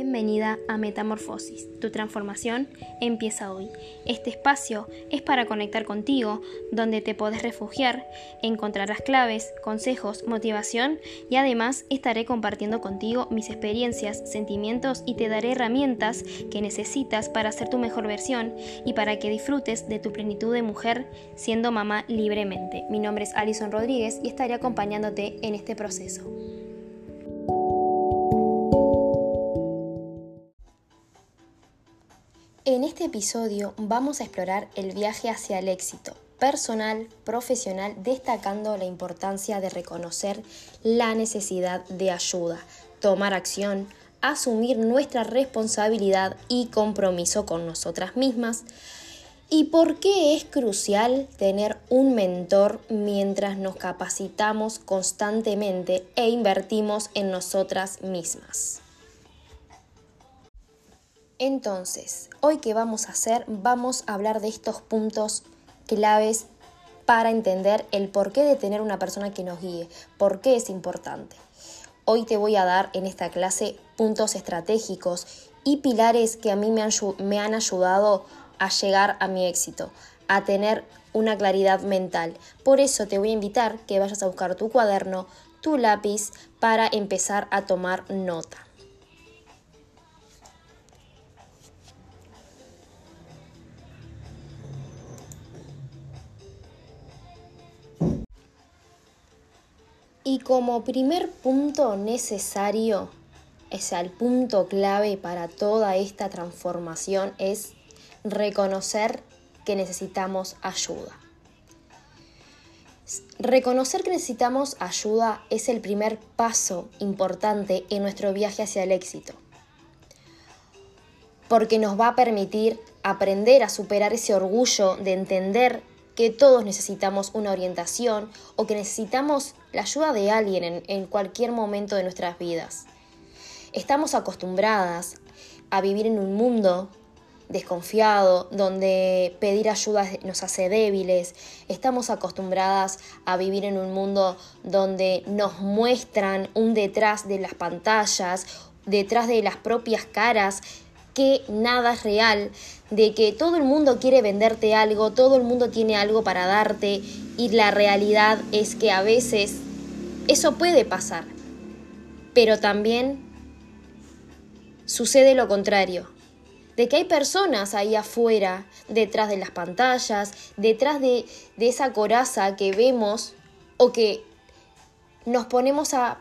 Bienvenida a Metamorfosis. Tu transformación empieza hoy. Este espacio es para conectar contigo, donde te podés refugiar, encontrarás claves, consejos, motivación y además estaré compartiendo contigo mis experiencias, sentimientos y te daré herramientas que necesitas para ser tu mejor versión y para que disfrutes de tu plenitud de mujer siendo mamá libremente. Mi nombre es Alison Rodríguez y estaré acompañándote en este proceso. Episodio vamos a explorar el viaje hacia el éxito personal, profesional, destacando la importancia de reconocer la necesidad de ayuda, tomar acción, asumir nuestra responsabilidad y compromiso con nosotras mismas. ¿Y por qué es crucial tener un mentor mientras nos capacitamos constantemente e invertimos en nosotras mismas? Entonces, hoy que vamos a hacer, vamos a hablar de estos puntos claves para entender el porqué de tener una persona que nos guíe, por qué es importante. Hoy te voy a dar en esta clase puntos estratégicos y pilares que a mí me han, me han ayudado a llegar a mi éxito, a tener una claridad mental. Por eso te voy a invitar que vayas a buscar tu cuaderno, tu lápiz, para empezar a tomar nota. Y como primer punto necesario, o sea, el punto clave para toda esta transformación es reconocer que necesitamos ayuda. Reconocer que necesitamos ayuda es el primer paso importante en nuestro viaje hacia el éxito, porque nos va a permitir aprender a superar ese orgullo de entender que todos necesitamos una orientación o que necesitamos la ayuda de alguien en, cualquier momento de nuestras vidas. Estamos acostumbradas a vivir en un mundo desconfiado, donde pedir ayuda nos hace débiles. Estamos acostumbradas a vivir en un mundo donde nos muestran un detrás de las pantallas, detrás de las propias caras, que nada es real, de que todo el mundo quiere venderte algo, todo el mundo tiene algo para darte y la realidad es que a veces eso puede pasar, pero también sucede lo contrario, de que hay personas ahí afuera, detrás de las pantallas, detrás de, esa coraza que vemos o que nos ponemos a,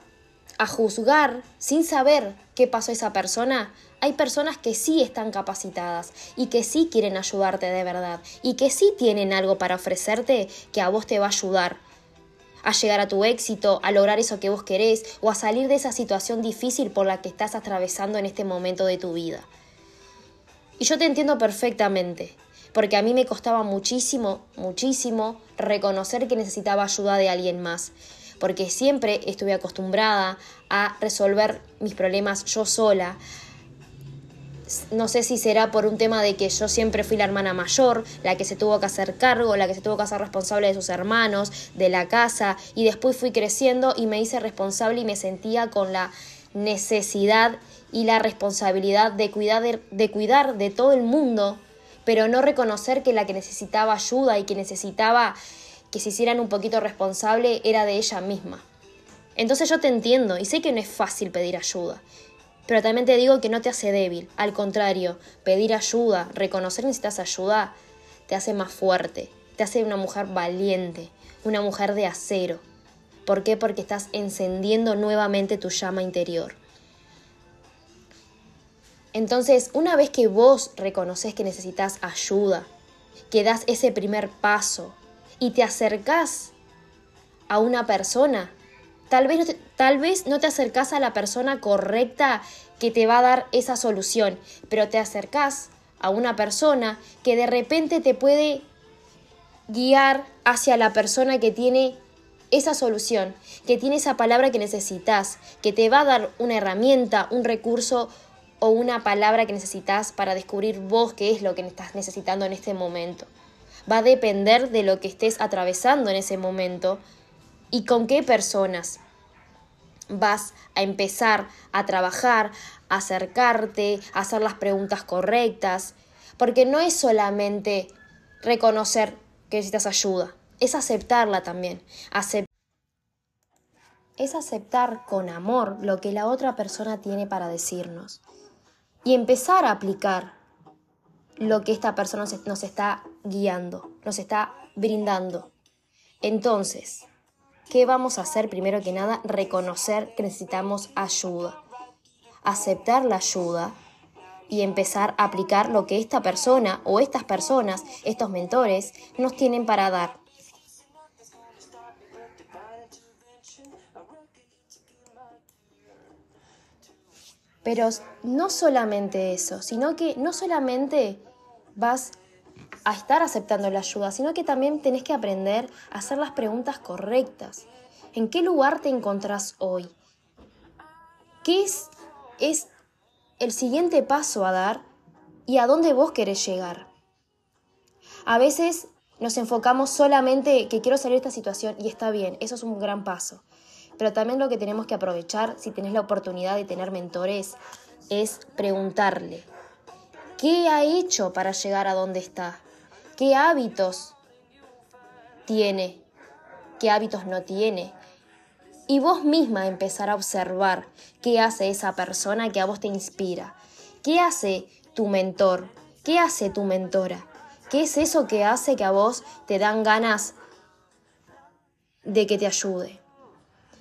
a juzgar sin saber qué pasó esa persona, hay personas que sí están capacitadas y que sí quieren ayudarte de verdad y que sí tienen algo para ofrecerte que a vos te va a ayudar a llegar a tu éxito, a lograr eso que vos querés o a salir de esa situación difícil por la que estás atravesando en este momento de tu vida. Y yo te entiendo perfectamente, porque a mí me costaba muchísimo, muchísimo reconocer que necesitaba ayuda de alguien más porque siempre estuve acostumbrada a resolver mis problemas yo sola. No sé si será por un tema de que yo siempre fui la hermana mayor, la que se tuvo que hacer cargo, la que se tuvo que hacer responsable de sus hermanos, de la casa, y después fui creciendo y me hice responsable y me sentía con la necesidad y la responsabilidad de cuidar de, cuidar de todo el mundo, pero no reconocer que la que necesitaba ayuda y que necesitaba que se hicieran un poquito responsable era de ella misma. Entonces yo te entiendo y sé que no es fácil pedir ayuda, pero también te digo que no te hace débil, al contrario, pedir ayuda, reconocer que necesitas ayuda, te hace más fuerte, te hace una mujer valiente, una mujer de acero. ¿Por qué? Porque estás encendiendo nuevamente tu llama interior. Entonces, una vez que vos reconoces que necesitas ayuda, que das ese primer paso, y te acercas a una persona, tal vez, no te, tal vez no te acercas a la persona correcta que te va a dar esa solución, pero te acercas a una persona que de repente te puede guiar hacia la persona que tiene esa solución, que tiene esa palabra que necesitas, que te va a dar una herramienta, un recurso o una palabra que necesitas para descubrir vos qué es lo que estás necesitando en este momento. Va a depender de lo que estés atravesando en ese momento y con qué personas. vas a empezar a trabajar, a acercarte, a hacer las preguntas correctas, porque no es solamente reconocer que necesitas ayuda, es aceptarla también, es aceptar con amor lo que la otra persona tiene para decirnos y empezar a aplicar lo que esta persona nos está guiando, nos está brindando. Entonces, ¿qué vamos a hacer primero que nada? Reconocer que necesitamos ayuda, aceptar la ayuda y empezar a aplicar lo que esta persona o estas personas, estos mentores, nos tienen para dar. Pero no solamente eso, sino que no solamente vas a estar aceptando la ayuda, sino que también tenés que aprender a hacer las preguntas correctas. ¿En qué lugar te encontrás hoy? ¿Qué es, es el siguiente paso a dar y a dónde vos querés llegar? A veces nos enfocamos solamente que quiero salir de esta situación y está bien, eso es un gran paso. Pero también lo que tenemos que aprovechar, si tenés la oportunidad de tener mentores, es preguntarle, ¿qué ha hecho para llegar a donde está? ¿Qué hábitos tiene? ¿Qué hábitos no tiene? Y vos misma empezar a observar qué hace esa persona que a vos te inspira. ¿Qué hace tu mentor? ¿Qué hace tu mentora? ¿Qué es eso que hace que a vos te dan ganas de que te ayude?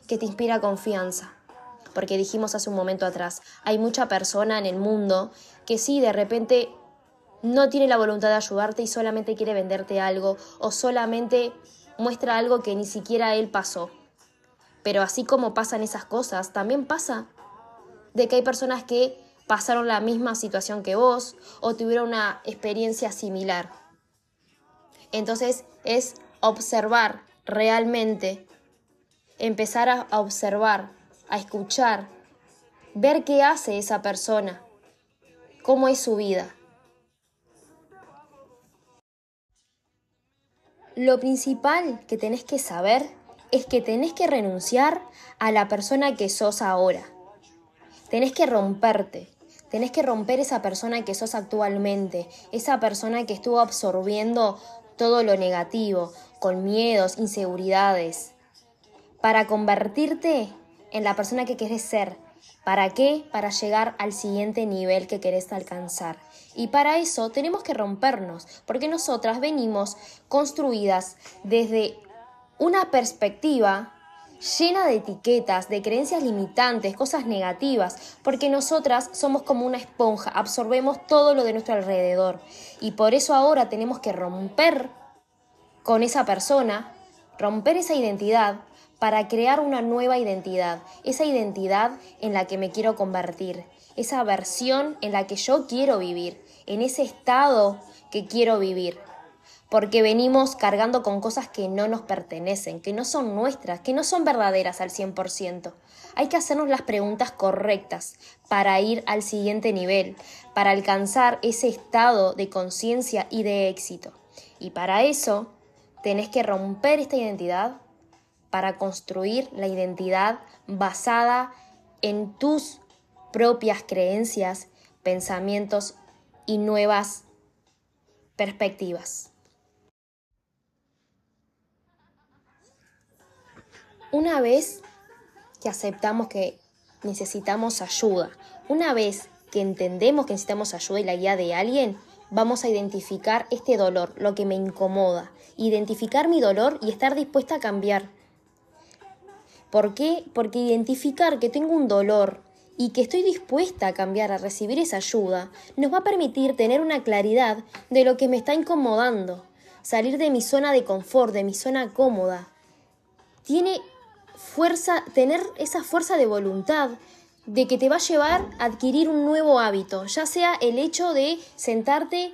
Que te inspira confianza. Porque dijimos hace un momento atrás, hay mucha persona en el mundo que sí, de repente no tiene la voluntad de ayudarte y solamente quiere venderte algo o solamente muestra algo que ni siquiera él pasó. Pero así como pasan esas cosas, también pasa de que hay personas que pasaron la misma situación que vos o tuvieron una experiencia similar. Entonces es observar realmente, empezar a observar, a escuchar, ver qué hace esa persona, cómo es su vida Lo principal que tenés que saber es que tenés que renunciar a la persona que sos ahora. Tenés que romperte. Tenés que romper esa persona que sos actualmente, esa persona que estuvo absorbiendo todo lo negativo, con miedos, inseguridades, para convertirte en la persona que querés ser, ¿Para qué? Para llegar al siguiente nivel que querés alcanzar. Y para eso tenemos que rompernos, porque nosotras venimos construidas desde una perspectiva llena de etiquetas, de creencias limitantes, cosas negativas, porque nosotras somos como una esponja, absorbemos todo lo de nuestro alrededor. Y por eso ahora tenemos que romper con esa persona, romper esa identidad para crear una nueva identidad, esa identidad en la que me quiero convertir, esa versión en la que yo quiero vivir, en ese estado que quiero vivir. Porque venimos cargando con cosas que no nos pertenecen, que no son nuestras, que no son verdaderas al 100%. Hay que hacernos las preguntas correctas para ir al siguiente nivel, para alcanzar ese estado de conciencia y de éxito. Y para eso tenés que romper esta identidad para construir la identidad basada en tus propias creencias, pensamientos y nuevas perspectivas. Una vez que aceptamos que necesitamos ayuda, una vez que entendemos que necesitamos ayuda y la guía de alguien, vamos a identificar este dolor, lo que me incomoda, identificar mi dolor y estar dispuesta a cambiar. ¿Por qué? Porque identificar que tengo un dolor y que estoy dispuesta a cambiar, a recibir esa ayuda, nos va a permitir tener una claridad de lo que me está incomodando, salir de mi zona de confort, de mi zona cómoda. Tiene fuerza, tener esa fuerza de voluntad de que te va a llevar a adquirir un nuevo hábito, ya sea el hecho de sentarte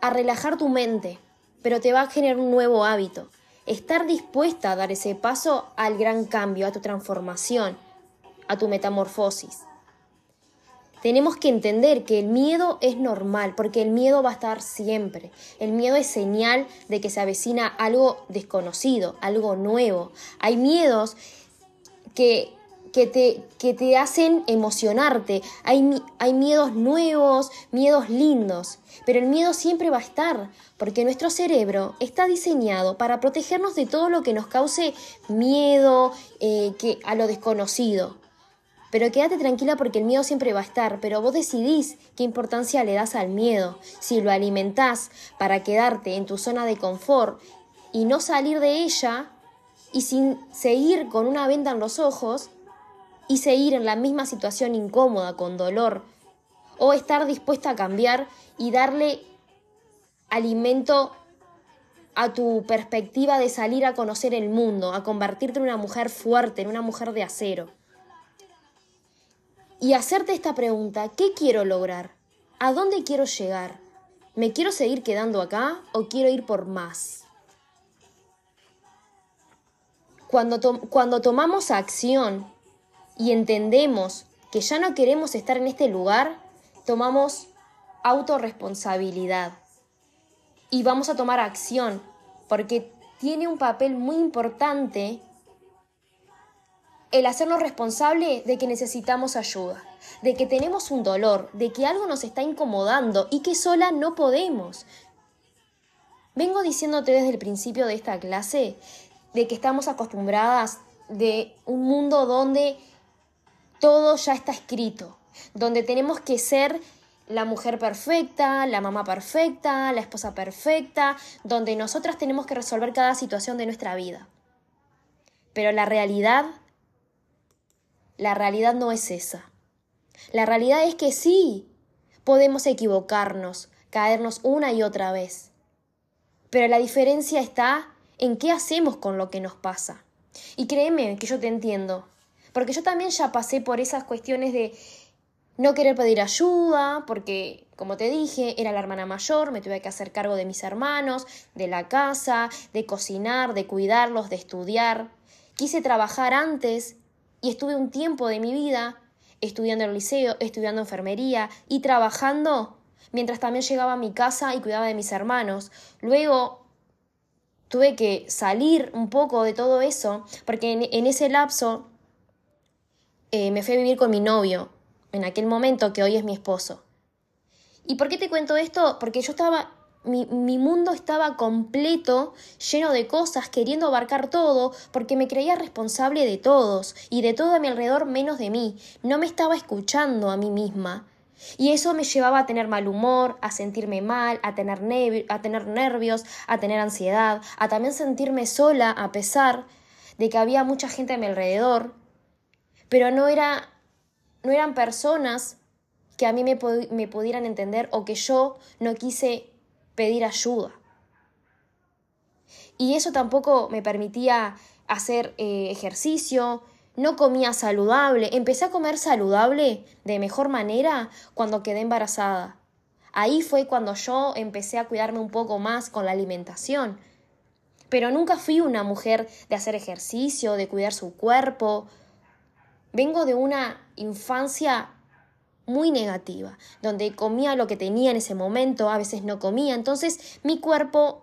a relajar tu mente, pero te va a generar un nuevo hábito estar dispuesta a dar ese paso al gran cambio, a tu transformación, a tu metamorfosis. Tenemos que entender que el miedo es normal, porque el miedo va a estar siempre. El miedo es señal de que se avecina algo desconocido, algo nuevo. Hay miedos que que te, que te hacen emocionarte. Hay, hay miedos nuevos, miedos lindos, pero el miedo siempre va a estar, porque nuestro cerebro está diseñado para protegernos de todo lo que nos cause miedo eh, que, a lo desconocido. Pero quédate tranquila porque el miedo siempre va a estar, pero vos decidís qué importancia le das al miedo. Si lo alimentás para quedarte en tu zona de confort y no salir de ella, y sin seguir con una venda en los ojos, y seguir en la misma situación incómoda, con dolor, o estar dispuesta a cambiar y darle alimento a tu perspectiva de salir a conocer el mundo, a convertirte en una mujer fuerte, en una mujer de acero y hacerte esta pregunta, ¿qué quiero lograr? ¿A dónde quiero llegar? ¿Me quiero seguir quedando acá o quiero ir por más? Cuando, cuando tomamos acción y entendemos que ya no queremos estar en este lugar, tomamos autorresponsabilidad y vamos a tomar acción porque tiene un papel muy importante el hacernos responsable de que necesitamos ayuda, de que tenemos un dolor, de que algo nos está incomodando y que sola no podemos. Vengo diciéndote desde el principio de esta clase de que estamos acostumbradas de un mundo donde todo ya está escrito, donde tenemos que ser la mujer perfecta, la mamá perfecta, la esposa perfecta, donde nosotras tenemos que resolver cada situación de nuestra vida. Pero la realidad la realidad no es esa. La realidad es que sí, podemos equivocarnos, caernos una y otra vez. Pero la diferencia está en qué hacemos con lo que nos pasa. Y créeme que yo te entiendo, porque yo también ya pasé por esas cuestiones de no querer pedir ayuda, porque, como te dije, era la hermana mayor, me tuve que hacer cargo de mis hermanos, de la casa, de cocinar, de cuidarlos, de estudiar. Quise trabajar antes y estuve un tiempo de mi vida estudiando en el liceo, estudiando enfermería y trabajando mientras también llegaba a mi casa y cuidaba de mis hermanos. Luego tuve que salir un poco de todo eso porque en, ese lapso eh, me fui a vivir con mi novio, en aquel momento que hoy es mi esposo. ¿Y por qué te cuento esto? Porque yo estaba mi, mundo estaba completo, lleno de cosas, queriendo abarcar todo, porque me creía responsable de todos y de todo a mi alrededor menos de mí. No me estaba escuchando a mí misma. Y eso me llevaba a tener mal humor, a sentirme mal, a tener, a tener nervios, a tener ansiedad, a también sentirme sola a pesar de que había mucha gente a mi alrededor. Pero no, era, no eran personas que a mí me, me pudieran entender o que yo no quise pedir ayuda. Y eso tampoco me permitía hacer eh, ejercicio, no comía saludable, empecé a comer saludable de mejor manera cuando quedé embarazada. Ahí fue cuando yo empecé a cuidarme un poco más con la alimentación. Pero nunca fui una mujer de hacer ejercicio, de cuidar su cuerpo. Vengo de una infancia muy negativa, donde comía lo que tenía en ese momento, a veces no comía, entonces mi cuerpo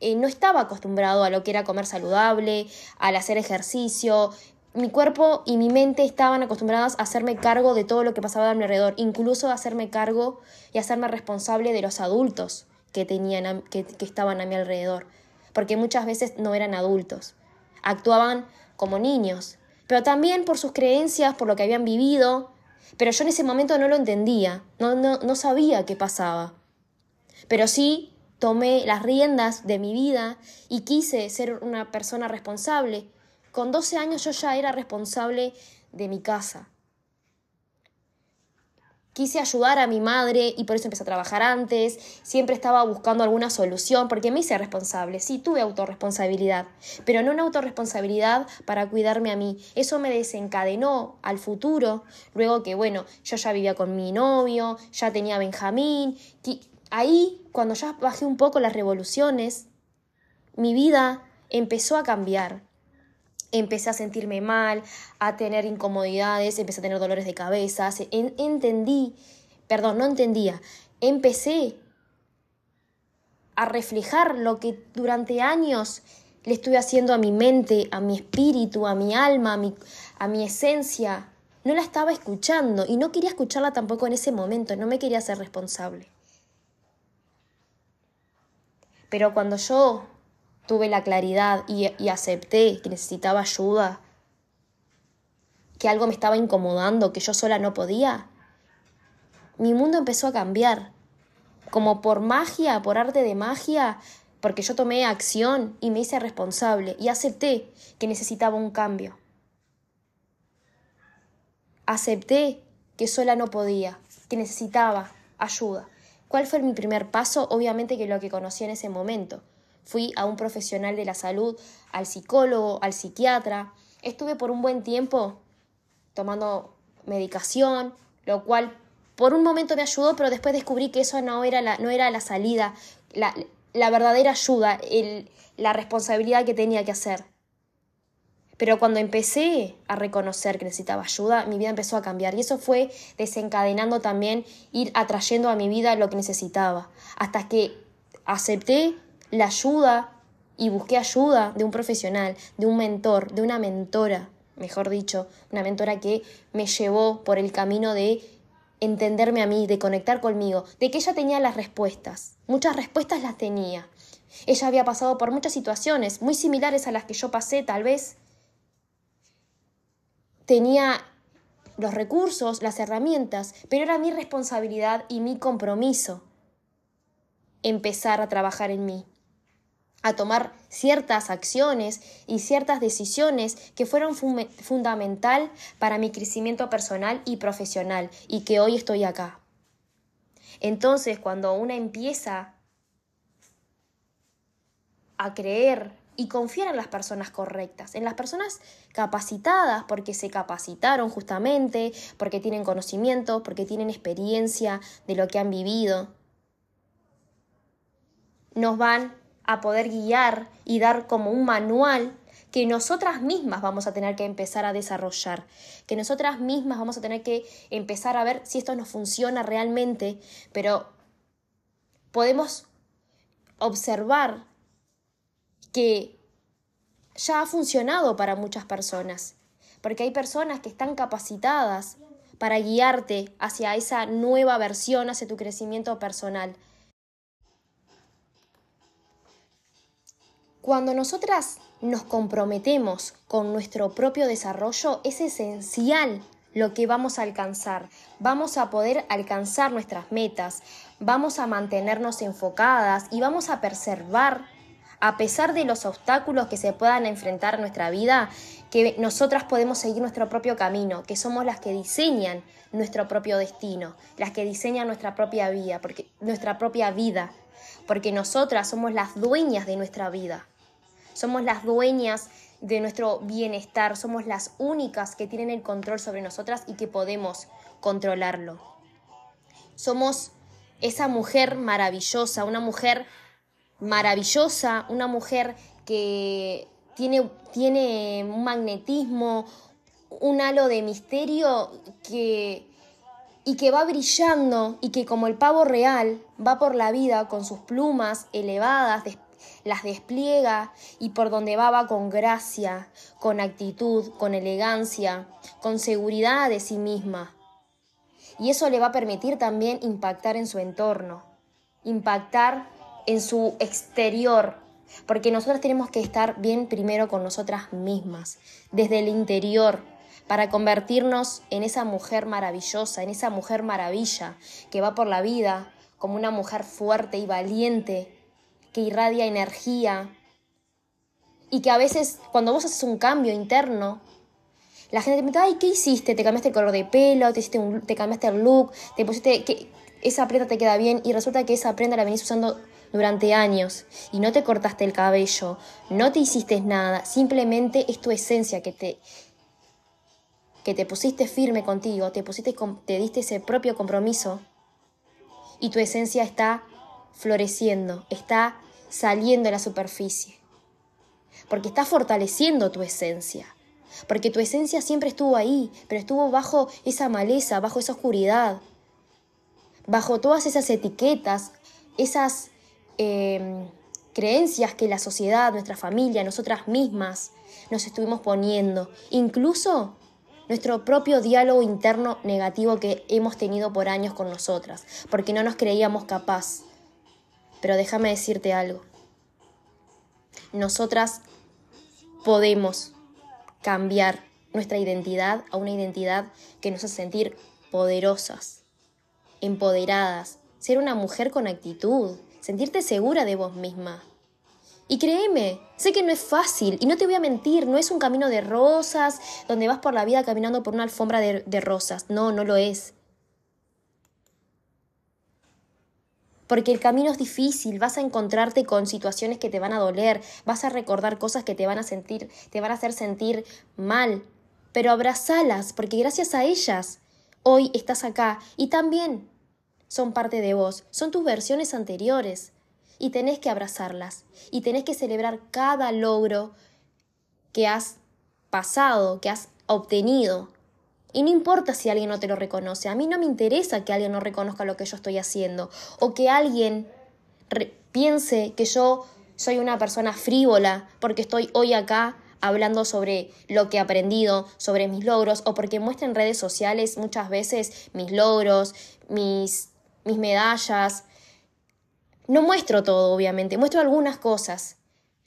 eh, no estaba acostumbrado a lo que era comer saludable, al hacer ejercicio, mi cuerpo y mi mente estaban acostumbradas a hacerme cargo de todo lo que pasaba a mi alrededor, incluso a hacerme cargo y hacerme responsable de los adultos que, tenían que estaban a mi alrededor, porque muchas veces no eran adultos, actuaban como niños, pero también por sus creencias, por lo que habían vivido, pero yo en ese momento no lo entendía, no, no, no sabía qué pasaba. Pero sí tomé las riendas de mi vida y quise ser una persona responsable. Con 12 años yo ya era responsable de mi casa quise ayudar a mi madre y por eso empecé a trabajar antes, siempre estaba buscando alguna solución porque me hice responsable, sí, tuve autorresponsabilidad, pero no una autorresponsabilidad para cuidarme a mí. Eso me desencadenó al futuro, luego que, bueno, yo ya vivía con mi novio, ya tenía a Benjamín, ahí, cuando ya bajé un poco las revoluciones, mi vida empezó a cambiar empecé a sentirme mal, a tener incomodidades, empecé a tener dolores de cabeza, entendí, perdón, no entendía, empecé a reflejar lo que durante años le estoy haciendo a mi mente, a mi espíritu, a mi alma, a mi, a mi esencia. No la estaba escuchando y no quería escucharla tampoco en ese momento, no me quería ser responsable. Pero cuando yo tuve la claridad y, acepté que necesitaba ayuda, que algo me estaba incomodando, que yo sola no podía, mi mundo empezó a cambiar. Como por magia, por arte de magia, porque yo tomé acción y me hice responsable y acepté que necesitaba un cambio. Acepté que sola no podía, que necesitaba ayuda. ¿Cuál fue mi primer paso? Obviamente que lo que conocí en ese momento. Fui a un profesional de la salud, al psicólogo, al psiquiatra. Estuve por un buen tiempo tomando medicación, lo cual por un momento me ayudó, pero después descubrí que eso no era la, no era la salida, la, la verdadera ayuda, el, la responsabilidad que tenía que hacer. Pero cuando empecé a reconocer que necesitaba ayuda, mi vida empezó a cambiar y eso fue desencadenando también ir atrayendo a mi vida lo que necesitaba, hasta que acepté la ayuda y busqué ayuda de un profesional, de un mentor, de una mentora, mejor dicho, una mentora que me llevó por el camino de entenderme a mí, de conectar conmigo, de que ella tenía las respuestas. Muchas respuestas las tenía. Ella había pasado por muchas situaciones muy similares a las que yo pasé, tal vez, tenía los recursos, las herramientas, pero era mi responsabilidad y mi compromiso empezar a trabajar en mí, a tomar ciertas acciones y ciertas decisiones que fueron fundamental para mi crecimiento personal y profesional y que hoy estoy acá. Entonces, cuando una empieza a creer y confiar en las personas correctas, en las personas capacitadas porque se capacitaron justamente, porque tienen conocimiento, porque tienen experiencia de lo que han vivido. Nos van a poder guiar y dar como un manual que nosotras mismas vamos a tener que empezar a desarrollar, que nosotras mismas vamos a tener que empezar a ver si esto nos funciona realmente, pero podemos observar que ya ha funcionado para muchas personas, porque hay personas que están capacitadas para guiarte hacia esa nueva versión, hacia tu crecimiento personal. Cuando nosotras nos comprometemos con nuestro propio desarrollo, es esencial lo que vamos a alcanzar. Vamos a poder alcanzar nuestras metas, vamos a mantenernos enfocadas y vamos a preservar a pesar de los obstáculos que se puedan enfrentar en nuestra vida, que nosotras podemos seguir nuestro propio camino, que somos las que diseñan nuestro propio destino, las que diseñan nuestra propia vida, porque nuestra propia vida, porque nosotras somos las dueñas de nuestra vida. Somos las dueñas de nuestro bienestar, somos las únicas que tienen el control sobre nosotras y que podemos controlarlo. Somos esa mujer maravillosa, una mujer maravillosa, una mujer que tiene, tiene un magnetismo, un halo de misterio que, y que va brillando y que como el pavo real va por la vida con sus plumas elevadas, las despliega y por donde va va con gracia, con actitud, con elegancia, con seguridad de sí misma. Y eso le va a permitir también impactar en su entorno, impactar en su exterior, porque nosotras tenemos que estar bien primero con nosotras mismas, desde el interior, para convertirnos en esa mujer maravillosa, en esa mujer maravilla que va por la vida como una mujer fuerte y valiente, que irradia energía y que a veces cuando vos haces un cambio interno, la gente te pregunta, ay, ¿qué hiciste? ¿Te cambiaste el color de pelo? ¿Te, hiciste te cambiaste el look? ¿Te pusiste que esa prenda te queda bien? Y resulta que esa prenda la venís usando durante años y no te cortaste el cabello, no te hiciste nada, simplemente es tu esencia que te que te pusiste firme contigo, te pusiste te diste ese propio compromiso y tu esencia está floreciendo, está saliendo a la superficie. Porque está fortaleciendo tu esencia. Porque tu esencia siempre estuvo ahí, pero estuvo bajo esa maleza, bajo esa oscuridad, bajo todas esas etiquetas, esas Em, creencias que la sociedad, nuestra familia, nosotras mismas nos estuvimos poniendo. Incluso nuestro propio diálogo interno negativo que hemos tenido por años con nosotras, porque no nos creíamos capaz. Pero déjame decirte algo. Nosotras podemos cambiar nuestra identidad a una identidad que nos hace sentir poderosas, empoderadas, ser una mujer con actitud, sentirte segura de vos misma. Y créeme, sé que no es fácil y no te voy a mentir, no es un camino de rosas donde vas por la vida caminando por una alfombra de, rosas, no, no lo es. porque el camino es difícil, vas a encontrarte con situaciones que te van a doler, vas a recordar cosas que te van a sentir, te van a hacer sentir mal, pero abrazalas, porque gracias a ellas hoy estás acá. Y también son parte de vos, son tus versiones anteriores y tenés que abrazarlas y tenés que celebrar cada logro que has pasado, que has obtenido. Y no importa si alguien no te lo reconoce, a mí no me interesa que alguien no reconozca lo que yo estoy haciendo o que alguien piense que yo soy una persona frívola porque estoy hoy acá hablando sobre lo que he aprendido, sobre mis logros o porque muestra en redes sociales muchas veces mis logros, mis mis medallas. No muestro todo, obviamente, muestro algunas cosas.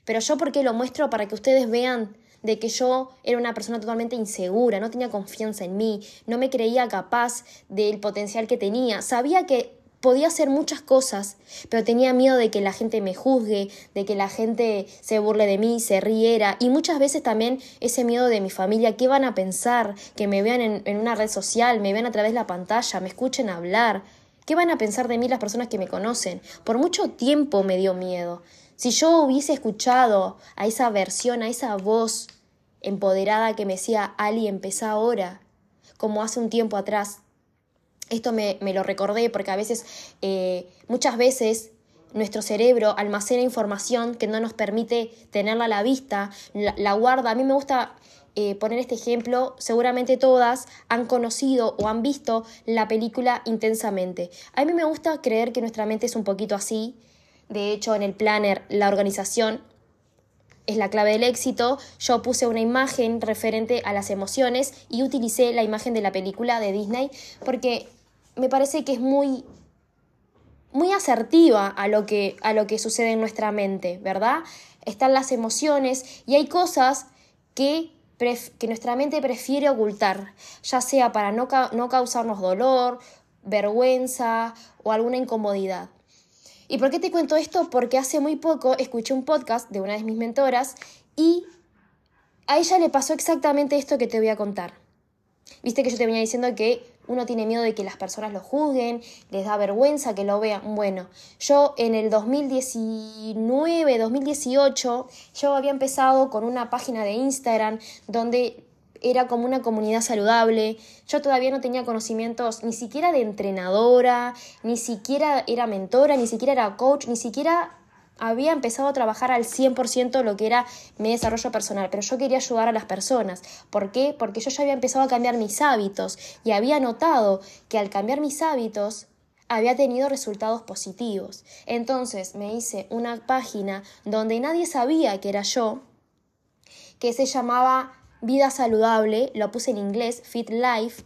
Pero yo porque lo muestro para que ustedes vean de que yo era una persona totalmente insegura, no tenía confianza en mí, no me creía capaz del potencial que tenía. Sabía que podía hacer muchas cosas, pero tenía miedo de que la gente me juzgue, de que la gente se burle de mí, se riera, y muchas veces también ese miedo de mi familia, qué van a pensar, que me vean en, en una red social, me vean a través de la pantalla, me escuchen hablar. ¿Qué van a pensar de mí las personas que me conocen? Por mucho tiempo me dio miedo. Si yo hubiese escuchado a esa versión, a esa voz empoderada que me decía, Ali, empezá ahora, como hace un tiempo atrás, esto me, lo recordé porque a veces, eh, muchas veces, nuestro cerebro almacena información que no nos permite tenerla a la vista, la guarda. A mí me gusta eh, poner este ejemplo, seguramente todas han conocido o han visto la película intensamente. A mí me gusta creer que nuestra mente es un poquito así. De hecho, en el planner, la organización es la clave del éxito. Yo puse una imagen referente a las emociones y utilicé la imagen de la película de Disney porque me parece que es muy muy asertiva a lo que a lo que sucede en nuestra mente, ¿verdad? Están las emociones y hay cosas que que nuestra mente prefiere ocultar, ya sea para no, no causarnos dolor, vergüenza o alguna incomodidad. ¿Y por qué te cuento esto? Porque hace muy poco escuché un podcast de una de mis mentoras y a ella le pasó exactamente esto que te voy a contar. Viste que yo te venía diciendo que uno tiene miedo de que las personas lo juzguen, les da vergüenza que lo vean. Bueno, yo en el 2019, 2018, yo había empezado con una página de Instagram donde era como una comunidad saludable. Yo todavía no tenía conocimientos ni siquiera de entrenadora, ni siquiera era mentora, ni siquiera era coach, ni siquiera había empezado a trabajar al 100% lo que era mi desarrollo personal, pero yo quería ayudar a las personas. ¿Por qué? Porque yo ya había empezado a cambiar mis hábitos y había notado que al cambiar mis hábitos había tenido resultados positivos. Entonces me hice una página donde nadie sabía que era yo, que se llamaba Vida Saludable, lo puse en inglés, Fit Life,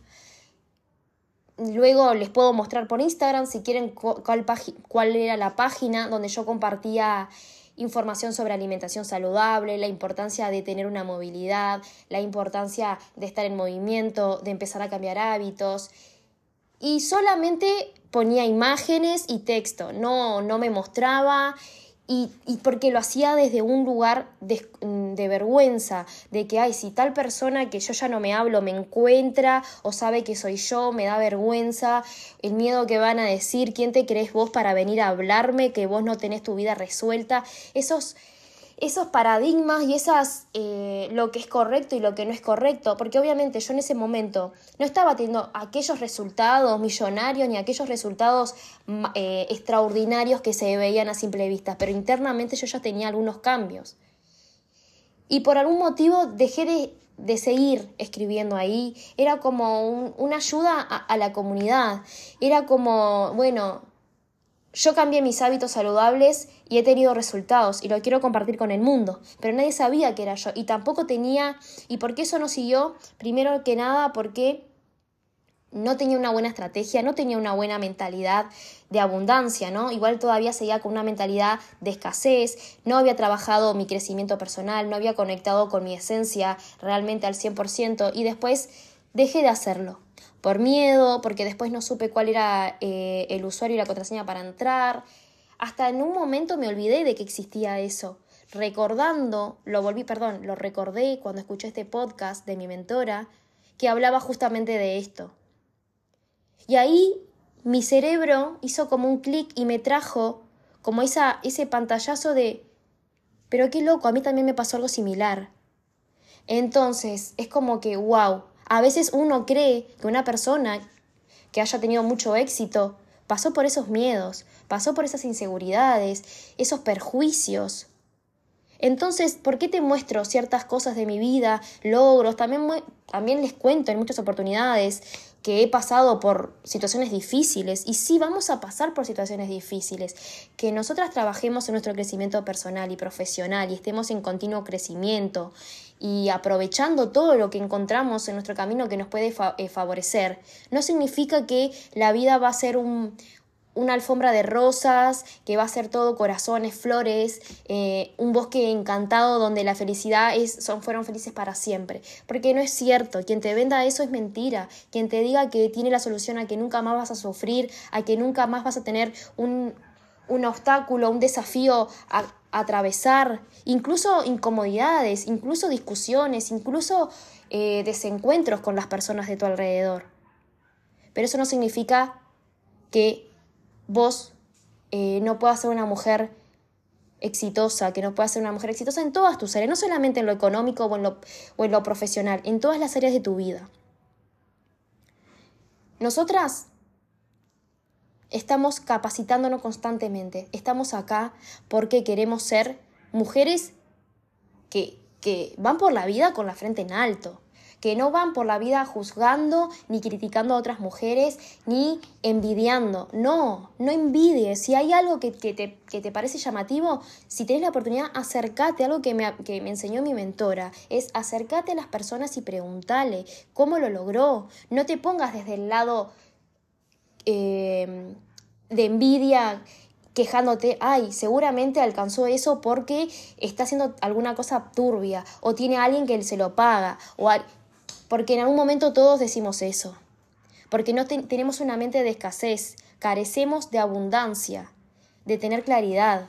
Luego les puedo mostrar por Instagram si quieren cuál, cuál era la página donde yo compartía información sobre alimentación saludable, la importancia de tener una movilidad, la importancia de estar en movimiento, de empezar a cambiar hábitos. Y solamente ponía imágenes y texto, no, no me mostraba y, porque lo hacía desde un lugar de, de, vergüenza, de que, ay, si tal persona que yo ya no me hablo me encuentra o sabe que soy yo, me da vergüenza, el miedo que van a decir, ¿quién te crees vos para venir a hablarme, que vos no tenés tu vida resuelta? Esos esos paradigmas y esas eh, lo que es correcto y lo que no es correcto, porque obviamente yo en ese momento no estaba teniendo aquellos resultados millonarios ni aquellos resultados eh, extraordinarios que se veían a simple vista, pero internamente yo ya tenía algunos cambios. Y por algún motivo dejé de, seguir escribiendo ahí, era como una ayuda a la comunidad, era como, bueno, yo cambié mis hábitos saludables y he tenido resultados y lo quiero compartir con el mundo, pero nadie sabía que era yo y tampoco tenía, ¿y por qué eso no siguió? Primero que nada porque no tenía una buena estrategia, no tenía una buena mentalidad de abundancia, ¿no? Igual todavía seguía con una mentalidad de escasez, no había trabajado mi crecimiento personal, no había conectado con mi esencia realmente al 100% y después dejé de hacerlo por miedo, porque después no supe cuál era eh, el usuario y la contraseña para entrar. Hasta en un momento me olvidé de que existía eso. Recordando, lo volví, perdón, lo recordé cuando escuché este podcast de mi mentora, que hablaba justamente de esto. Y ahí mi cerebro hizo como un clic y me trajo como esa, ese pantallazo de, pero qué loco, a mí también me pasó algo similar. Entonces, es como que, wow, a veces uno cree que una persona que haya tenido mucho éxito pasó por esos miedos, pasó por esas inseguridades, esos perjuicios. Entonces, ¿por qué te muestro ciertas cosas de mi vida, logros? También, también les cuento en muchas oportunidades que he pasado por situaciones difíciles y sí vamos a pasar por situaciones difíciles, que nosotras trabajemos en nuestro crecimiento personal y profesional y estemos en continuo crecimiento y aprovechando todo lo que encontramos en nuestro camino que nos puede eh, favorecer, no significa que la vida va a ser un, una alfombra de rosas, que va a ser todo corazones, flores, eh, un bosque encantado donde la felicidad es, son, fueron felices para siempre. Porque no es cierto, quien te venda eso es mentira, quien te diga que tiene la solución a que nunca más vas a sufrir, a que nunca más vas a tener un, un obstáculo, un desafío a, atravesar, incluso incomodidades, incluso discusiones, incluso eh, desencuentros con las personas de tu alrededor. Pero eso no significa que vos eh, no puedas ser una mujer exitosa, que no puedas ser una mujer exitosa en todas tus áreas, no solamente en lo económico o en lo, o en lo profesional, en todas las áreas de tu vida. Nosotras estamos capacitándonos constantemente, estamos acá porque queremos ser mujeres que, que van por la vida con la frente en alto, que no van por la vida juzgando ni criticando a otras mujeres ni envidiando. No, no envidies. Si hay algo que, te, te, parece llamativo, si tienes la oportunidad, acércate. Algo que me, que me enseñó mi mentora es acércate a las personas y pregúntale cómo lo logró. No te pongas desde el lado eh, de envidia quejándote, ay, seguramente alcanzó eso porque está haciendo alguna cosa turbia o tiene alguien que se lo paga o porque en algún momento todos decimos eso. Porque no tenemos una mente de escasez, carecemos de abundancia, de tener claridad.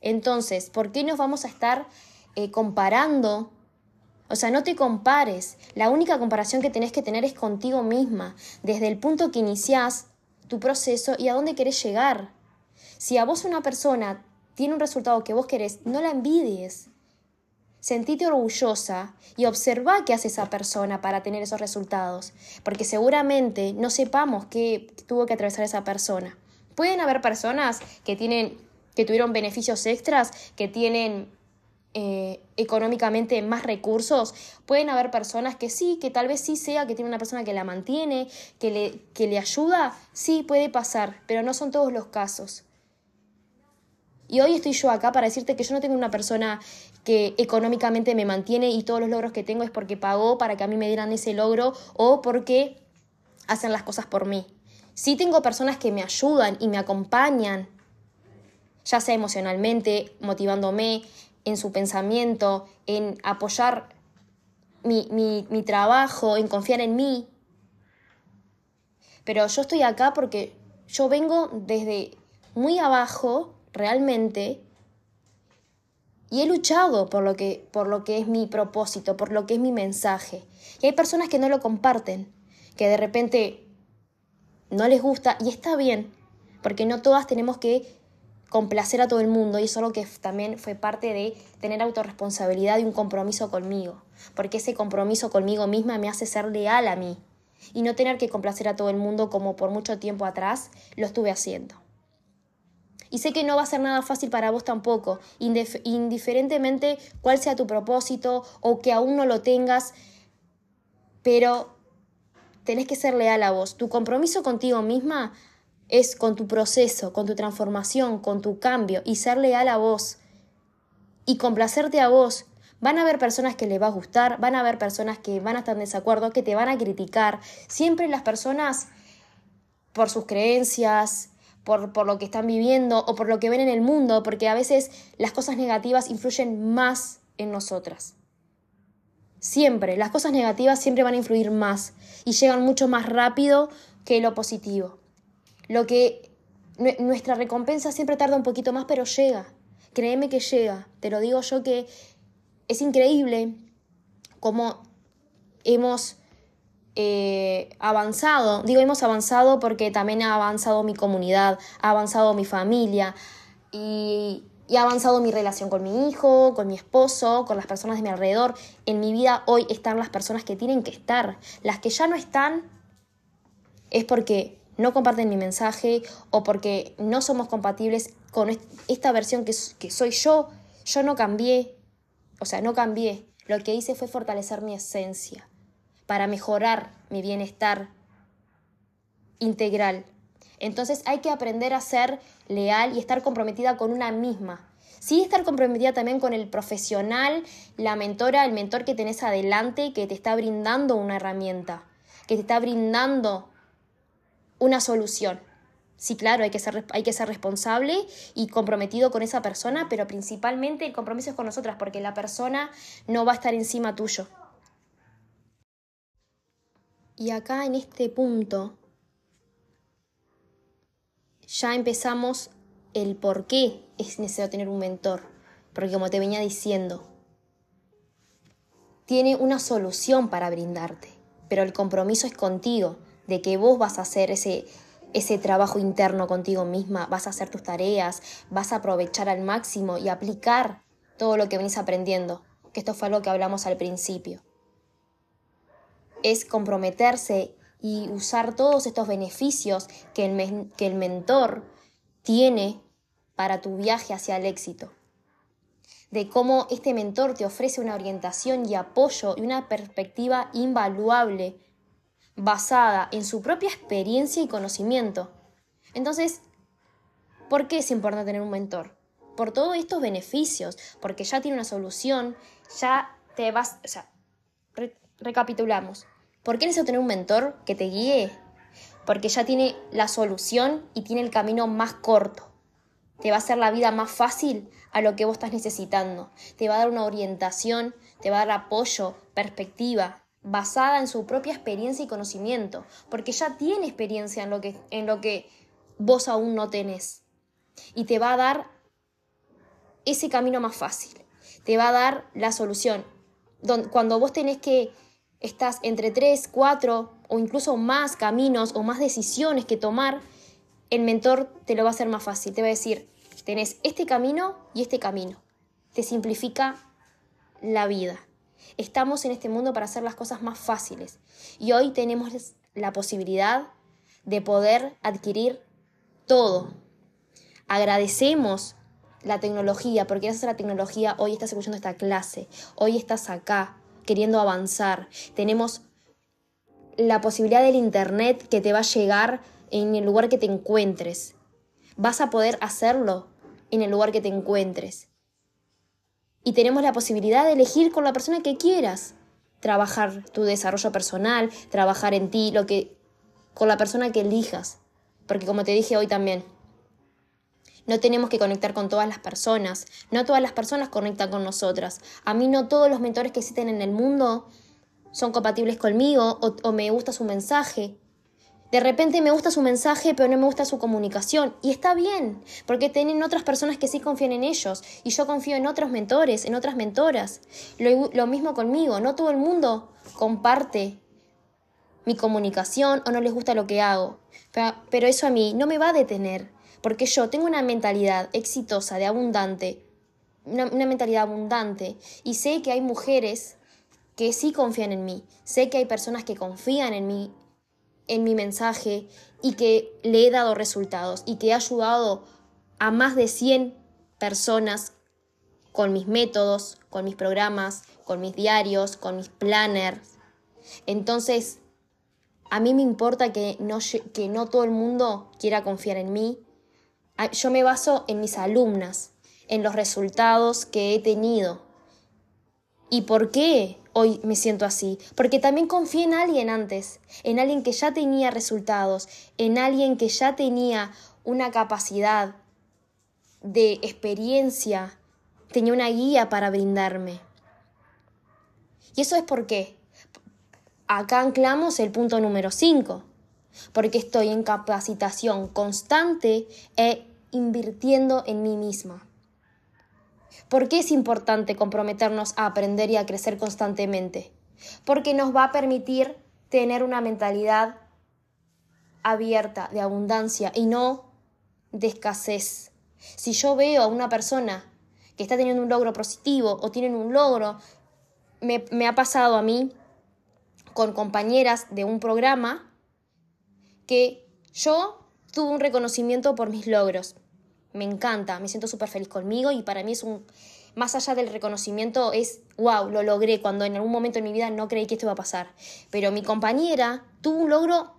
Entonces, ¿por qué nos vamos a estar eh, comparando? O sea, no te compares. La única comparación que tenés que tener es contigo misma, desde el punto que iniciás tu proceso y a dónde querés llegar. Si a vos una persona tiene un resultado que vos querés, no la envidies. Sentite orgullosa y observa qué hace esa persona para tener esos resultados, porque seguramente no sepamos qué tuvo que atravesar esa persona. Pueden haber personas que tienen, que tuvieron beneficios extras, que tienen eh, económicamente más recursos. Pueden haber personas que sí, que tal vez sí sea que tiene una persona que la mantiene, que le, que le ayuda. Sí, puede pasar, pero no son todos los casos. Y hoy estoy yo acá para decirte que yo no tengo una persona que económicamente me mantiene y todos los logros que tengo es porque pagó para que a mí me dieran ese logro o porque hacen las cosas por mí. Sí tengo personas que me ayudan y me acompañan, ya sea emocionalmente, motivándome en su pensamiento, en apoyar mi, mi trabajo, en confiar en mí. Pero yo estoy acá porque yo vengo desde muy abajo realmente y he luchado por lo, que, por lo que es mi propósito, por lo que es mi mensaje. Y hay personas que no lo comparten, que de repente no les gusta y está bien, porque no todas tenemos que complacer a todo el mundo y eso es algo que también fue parte de tener autorresponsabilidad y un compromiso conmigo, porque ese compromiso conmigo misma me hace ser leal a mí y no tener que complacer a todo el mundo como por mucho tiempo atrás lo estuve haciendo. Y sé que no va a ser nada fácil para vos tampoco, indiferentemente cuál sea tu propósito o que aún no lo tengas, pero tenés que ser leal a vos. Tu compromiso contigo misma es con tu proceso, con tu transformación, con tu cambio y ser leal a vos y complacerte a vos. Van a haber personas que les va a gustar, van a haber personas que van a estar en desacuerdo, que te van a criticar. Siempre las personas, por sus creencias, por, por, lo que están viviendo o por lo que ven en el mundo, porque a veces las cosas negativas influyen más en nosotras. Siempre, las cosas negativas siempre van a influir más y llegan mucho más rápido que lo positivo. Lo que nuestra recompensa siempre tarda un poquito más, pero llega. Créeme que llega. Te lo digo yo que es increíble cómo hemos eh, avanzado. Digo, hemos avanzado porque también ha avanzado mi comunidad, ha avanzado mi familia y, y ha avanzado mi relación con mi hijo, con mi esposo, con las personas de mi alrededor. En mi vida hoy están las personas que tienen que estar. Las que ya no están es porque no comparten mi mensaje o porque no somos compatibles con esta versión que, que soy yo. Yo no cambié, o sea, no cambié. Lo que hice fue fortalecer mi esencia para mejorar mi bienestar integral. Entonces hay que aprender a ser leal y estar comprometida con una misma. Sí, estar comprometida también con el profesional, la mentora, el mentor que tenés adelante, que te está brindando una herramienta, que te está brindando una solución. Sí, claro, hay que, ser, hay que ser responsable y comprometido con esa persona, pero principalmente el compromiso es con nosotras, porque la persona no va a estar encima tuyo. Y acá en este punto ya empezamos el por qué es necesario tener un mentor. Porque como te venía diciendo, tiene una solución para brindarte, pero el compromiso es contigo de que vos vas a hacer ese, ese trabajo interno contigo misma, vas a hacer tus tareas, vas a aprovechar al máximo y aplicar todo lo que venís aprendiendo, que esto fue algo que hablamos al principio. Es comprometerse y usar todos estos beneficios que el, que el mentor tiene para tu viaje hacia el éxito. De cómo este mentor te ofrece una orientación y apoyo y una perspectiva invaluable basada en su propia experiencia y conocimiento. Entonces, ¿por qué es importante tener un mentor? Por todos estos beneficios, porque ya tiene una solución, ya te vas, o sea, recapitulamos. ¿Por qué necesito tener un mentor que te guíe? Porque ya tiene la solución y tiene el camino más corto. Te va a hacer la vida más fácil a lo que vos estás necesitando. Te va a dar una orientación, te va a dar apoyo, perspectiva, basada en su propia experiencia y conocimiento, porque ya tiene experiencia en lo que, en lo que vos aún no tenés. Y te va a dar ese camino más fácil, te va a dar la solución. Cuando vos tenés que, estás entre tres, cuatro o incluso más caminos o más decisiones que tomar, el mentor te lo va a hacer más fácil, te va a decir, tenés este camino y este camino. Te simplifica la vida. Estamos en este mundo para hacer las cosas más fáciles y hoy tenemos la posibilidad de poder adquirir todo. Agradecemos la tecnología, porque gracias a la tecnología hoy estás escuchando esta clase, hoy estás acá queriendo avanzar. Tenemos la posibilidad del Internet que te va a llegar en el lugar que te encuentres. Vas a poder hacerlo en el lugar que te encuentres y tenemos la posibilidad de elegir con la persona que quieras. Trabajar tu desarrollo personal, trabajar en ti, lo que con la persona que elijas. Porque como te dije hoy también, no tenemos que conectar con todas las personas. No todas las personas conectan con nosotras. A mí no todos los mentores que existen en el mundo son compatibles conmigo o, o me gusta su mensaje. De repente me gusta su mensaje, pero no me gusta su comunicación. Y está bien, porque tienen otras personas que sí confían en ellos. Y yo confío en otros mentores, en otras mentoras. Lo, mismo conmigo, no todo el mundo comparte mi comunicación o no les gusta lo que hago. Pero eso a mí no me va a detener, porque yo tengo una mentalidad exitosa, de abundante, una, una mentalidad abundante. Y sé que hay mujeres que sí confían en mí. Sé que hay personas que confían en mí en mi mensaje y que le he dado resultados y que he ayudado a más de 100 personas con mis métodos, con mis programas, con mis diarios, con mis planners. Entonces, a mí me importa que no, que no todo el mundo quiera confiar en mí. Yo me baso en mis alumnas, en los resultados que he tenido. ¿Y por qué hoy me siento así? Porque también confié en alguien antes, en alguien que ya tenía resultados, en alguien que ya tenía una capacidad de experiencia, tenía una guía para brindarme. ¿Y eso es por qué? Acá anclamos el punto número 5, porque estoy en capacitación constante e invirtiendo en mí misma. ¿Por qué es importante comprometernos a aprender y a crecer constantemente? Porque nos va a permitir tener una mentalidad abierta, de abundancia y no de escasez. Si yo veo a una persona que está teniendo un logro positivo o tienen un logro, me, me ha pasado a mí con compañeras de un programa que yo tuve un reconocimiento por mis logros. Me encanta, me siento súper feliz conmigo y para mí es un, más allá del reconocimiento, es, wow, lo logré cuando en algún momento en mi vida no creí que esto iba a pasar. Pero mi compañera tuvo un logro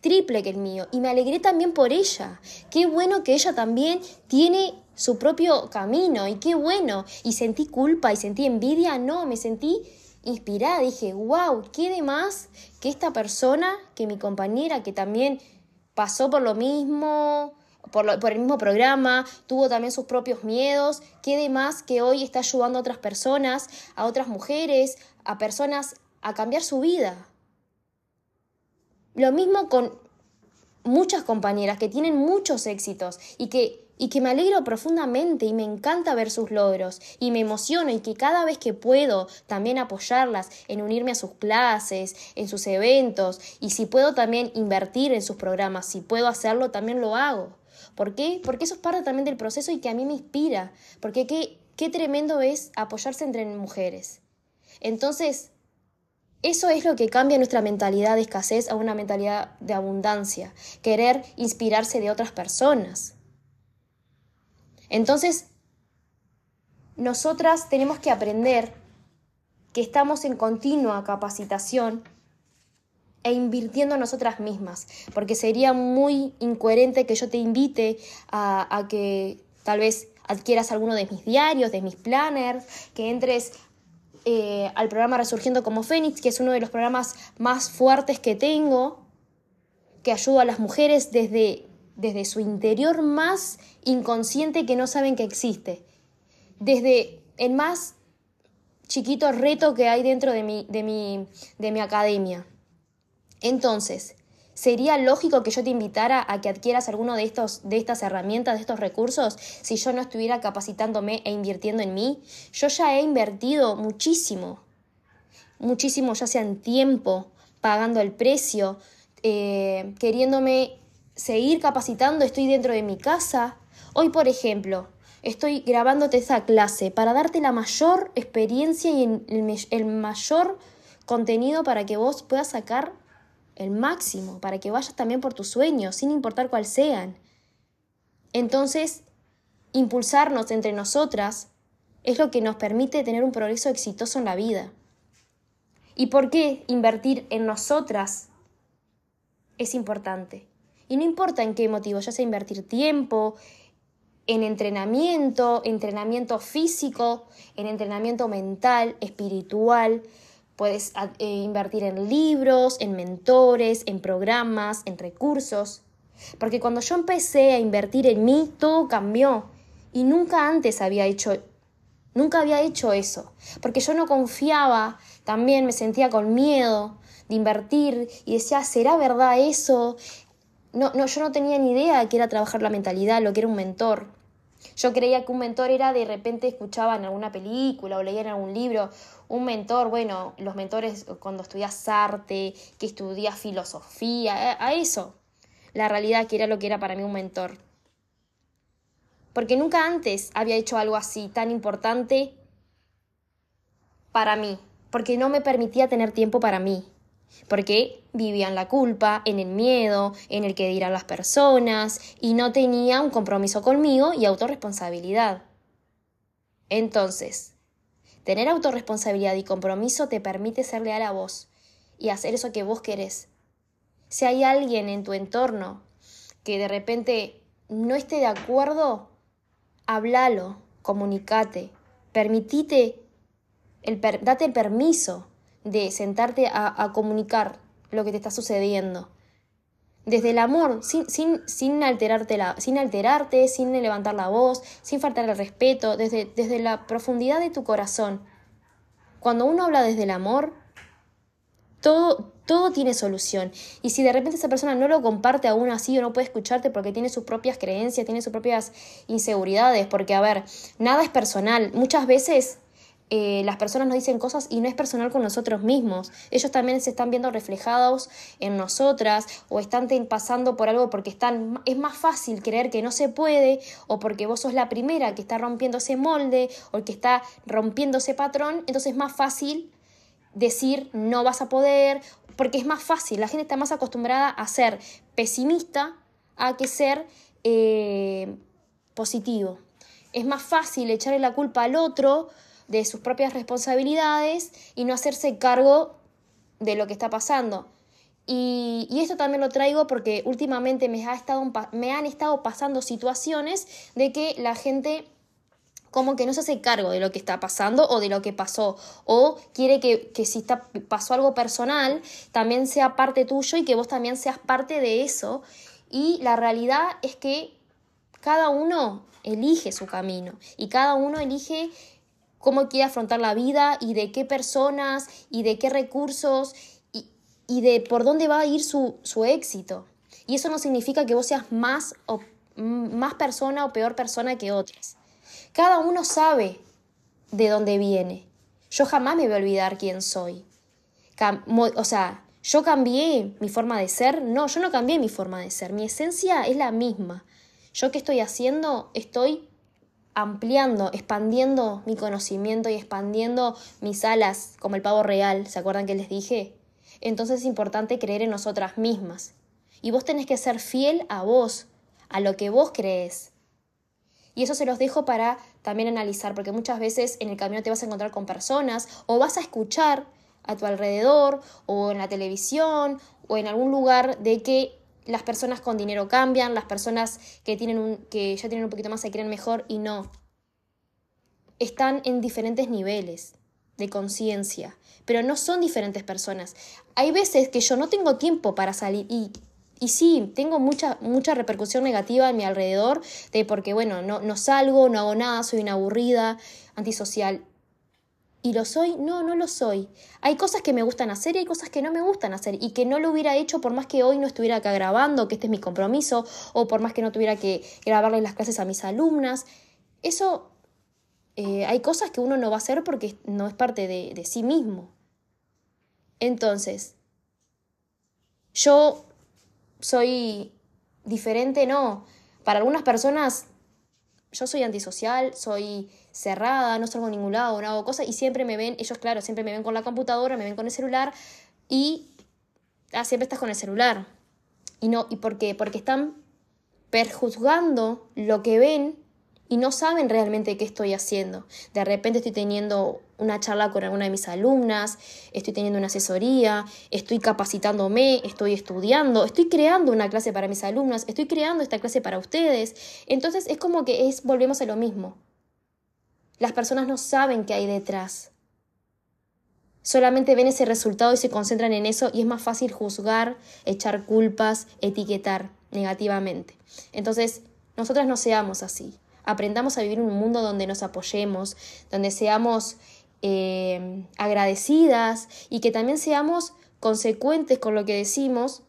triple que el mío y me alegré también por ella. Qué bueno que ella también tiene su propio camino y qué bueno. Y sentí culpa y sentí envidia, no, me sentí inspirada, dije, wow, qué de más que esta persona, que mi compañera, que también pasó por lo mismo, por, el mismo programa, tuvo también sus propios miedos, qué de más que hoy está ayudando a otras personas, a otras mujeres, a personas a cambiar su vida. Lo mismo con muchas compañeras que tienen muchos éxitos y que y que me alegro profundamente y me encanta ver sus logros y me emociono y que cada vez que puedo también apoyarlas en unirme a sus clases, en sus eventos y si puedo también invertir en sus programas, si puedo hacerlo también lo hago. ¿Por qué? Porque eso es parte también del proceso y que a mí me inspira, porque qué, qué tremendo es apoyarse entre mujeres. Entonces, eso es lo que cambia nuestra mentalidad de escasez a una mentalidad de abundancia, querer inspirarse de otras personas. Entonces, nosotras tenemos que aprender que estamos en continua capacitación e invirtiendo en nosotras mismas, porque sería muy incoherente que yo te invite a, que tal vez adquieras alguno de mis diarios, de mis planners, que entres eh, al programa Resurgiendo como Fénix, que es uno de los programas más fuertes que tengo, que ayuda a las mujeres desde desde su interior más inconsciente que no saben que existe, desde el más chiquito reto que hay dentro de mi, de mi, de mi academia. Entonces, ¿sería lógico que yo te invitara a que adquieras alguno de, estos, de estas herramientas, de estos recursos, si yo no estuviera capacitándome e invirtiendo en mí? Yo ya he invertido muchísimo, muchísimo, ya sea en tiempo, pagando el precio, eh, queriéndome seguir capacitando, estoy dentro de mi casa. Hoy, por ejemplo, estoy grabándote esa clase para darte la mayor experiencia y el, mayor contenido para que vos puedas sacar el máximo, para que vayas también por tus sueños, sin importar cuál sean. Entonces, impulsarnos entre nosotras es lo que nos permite tener un progreso exitoso en la vida. ¿Y por qué invertir en nosotras es importante? Y no importa en qué motivo, ya sea invertir tiempo, en entrenamiento, entrenamiento físico, en entrenamiento mental, espiritual. Puedes eh, invertir en libros, en mentores, en programas, en recursos. Porque cuando yo empecé a invertir en mí, todo cambió. Y nunca antes había hecho, nunca había hecho eso. Porque yo no confiaba, también me sentía con miedo de invertir y decía, ¿será verdad eso? no, no, yo no tenía ni idea de qué era trabajar la mentalidad, lo que era un mentor. Yo creía que un mentor era de repente escuchaba en alguna película o leía en algún libro. Un mentor, bueno, los mentores cuando estudias arte, que estudias filosofía, a, eso. La realidad que era lo que era para mí un mentor. Porque nunca antes había hecho algo así tan importante para mí. Porque no me permitía tener tiempo para mí porque vivía en la culpa, en el miedo, en el que dirán las personas, y no tenía un compromiso conmigo y autorresponsabilidad. Entonces, tener autorresponsabilidad y compromiso te permite ser leal a vos y hacer eso que vos querés. Si hay alguien en tu entorno que de repente no esté de acuerdo, háblalo, comunicate, permitite, el date el permiso de sentarte a, a comunicar lo que te está sucediendo desde el amor, sin, sin, sin, alterarte la, sin alterarte, sin levantar la voz, sin faltar el respeto, desde, desde la profundidad de tu corazón. Cuando uno habla desde el amor, todo, todo tiene solución. Y si de repente esa persona no lo comparte aún así o no puede escucharte porque tiene sus propias creencias, tiene sus propias inseguridades, porque a ver, nada es personal. Muchas veces eh, las personas nos dicen cosas y no es personal con nosotros mismos. Ellos también se están viendo reflejados en nosotras o están pasando por algo porque están, es más fácil creer que no se puede o porque vos sos la primera que está rompiendo ese molde o que está rompiendo ese patrón, entonces es más fácil decir no vas a poder porque es más fácil, la gente está más acostumbrada a ser pesimista a que ser eh, positivo. Es más fácil echarle la culpa al otro de sus propias responsabilidades y no hacerse cargo de lo que está pasando. Y, esto también lo traigo porque últimamente me, ha estado, me han estado pasando situaciones de que la gente como que no se hace cargo de lo que está pasando o de lo que pasó, o quiere que, que, si está, pasó algo personal, también sea parte tuyo y que vos también seas parte de eso. Y la realidad es que cada uno elige su camino y cada uno elige cómo quiere afrontar la vida y de qué personas y de qué recursos y, de por dónde va a ir su, su, éxito. Y eso no significa que vos seas más, o, más persona o peor persona que otras. Cada uno sabe de dónde viene. Yo jamás me voy a olvidar quién soy. o sea, yo cambié mi forma de ser. No, yo no cambié mi forma de ser. Mi esencia es la misma. Yo qué estoy haciendo, estoy ampliando, expandiendo mi conocimiento y expandiendo mis alas como el pavo real, ¿se acuerdan que les dije? Entonces es importante creer en nosotras mismas. Y vos tenés que ser fiel a vos, a lo que vos crees. Y eso se los dejo para también analizar, porque muchas veces en el camino te vas a encontrar con personas o vas a escuchar a tu alrededor o en la televisión o en algún lugar de que las personas con dinero cambian, las personas que, tienen un, que ya tienen un poquito más se creen mejor y no. Están en diferentes niveles de conciencia, pero no son diferentes personas. Hay veces que yo no tengo tiempo para salir y, y sí, tengo mucha, mucha repercusión negativa en mi alrededor de porque, bueno, no, no salgo, no hago nada, soy una aburrida, antisocial. ¿Y lo soy? No, no lo soy. Hay cosas que me gustan hacer y hay cosas que no me gustan hacer y que no lo hubiera hecho por más que hoy no estuviera acá grabando, que este es mi compromiso, o por más que no tuviera que grabarle las clases a mis alumnas. Eso, eh, hay cosas que uno no va a hacer porque no es parte de, de sí mismo. Entonces, yo soy diferente, no. Para algunas personas, yo soy antisocial, soy cerrada, no salgo a ningún lado, no hago cosas y siempre me ven, ellos claro, siempre me ven con la computadora, me ven con el celular y ah, siempre estás con el celular. Y no, ¿y por qué? Porque están perjuzgando lo que ven y no saben realmente qué estoy haciendo. De repente estoy teniendo una charla con alguna de mis alumnas, estoy teniendo una asesoría, estoy capacitándome, estoy estudiando, estoy creando una clase para mis alumnas, estoy creando esta clase para ustedes. Entonces es como que es volvemos a lo mismo. Las personas no saben qué hay detrás. Solamente ven ese resultado y se concentran en eso y es más fácil juzgar, echar culpas, etiquetar negativamente. Entonces, nosotras no seamos así. Aprendamos a vivir en un mundo donde nos apoyemos, donde seamos eh, agradecidas y que también seamos consecuentes con lo que decimos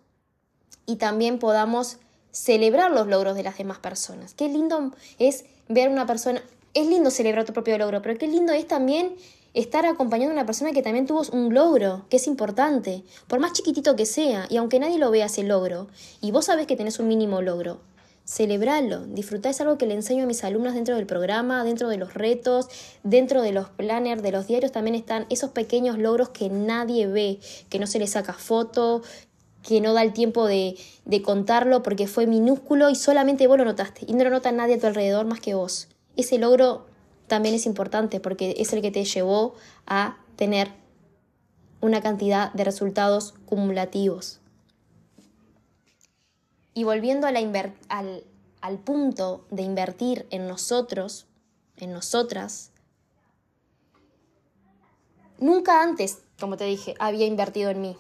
y también podamos celebrar los logros de las demás personas. Qué lindo es ver una persona, es lindo celebrar tu propio logro, pero qué lindo es también estar acompañando a una persona que también tuvo un logro, que es importante, por más chiquitito que sea, y aunque nadie lo vea ese logro, y vos sabés que tenés un mínimo logro, celebralo, disfrutá, es algo que le enseño a mis alumnas dentro del programa, dentro de los retos, dentro de los planners, de los diarios. También están esos pequeños logros que nadie ve, que no se le saca foto, que no da el tiempo de, de contarlo porque fue minúsculo y solamente vos lo notaste, y no lo nota nadie a tu alrededor más que vos. Ese logro también es importante porque es el que te llevó a tener una cantidad de resultados cumulativos. Y volviendo al punto de invertir en nosotros, en nosotras, nunca antes, como te dije, había invertido en mí.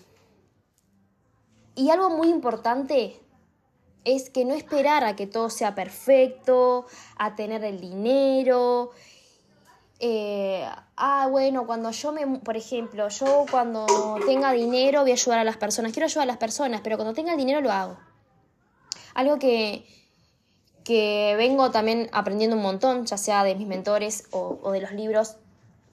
Y algo muy importante es que no esperar a que todo sea perfecto, a tener el dinero. Eh, ah, bueno, cuando yo me, por ejemplo, yo cuando tenga dinero voy a ayudar a las personas. Quiero ayudar a las personas, pero cuando tenga el dinero lo hago. Algo que, que vengo también aprendiendo un montón, ya sea de mis mentores o, de los libros.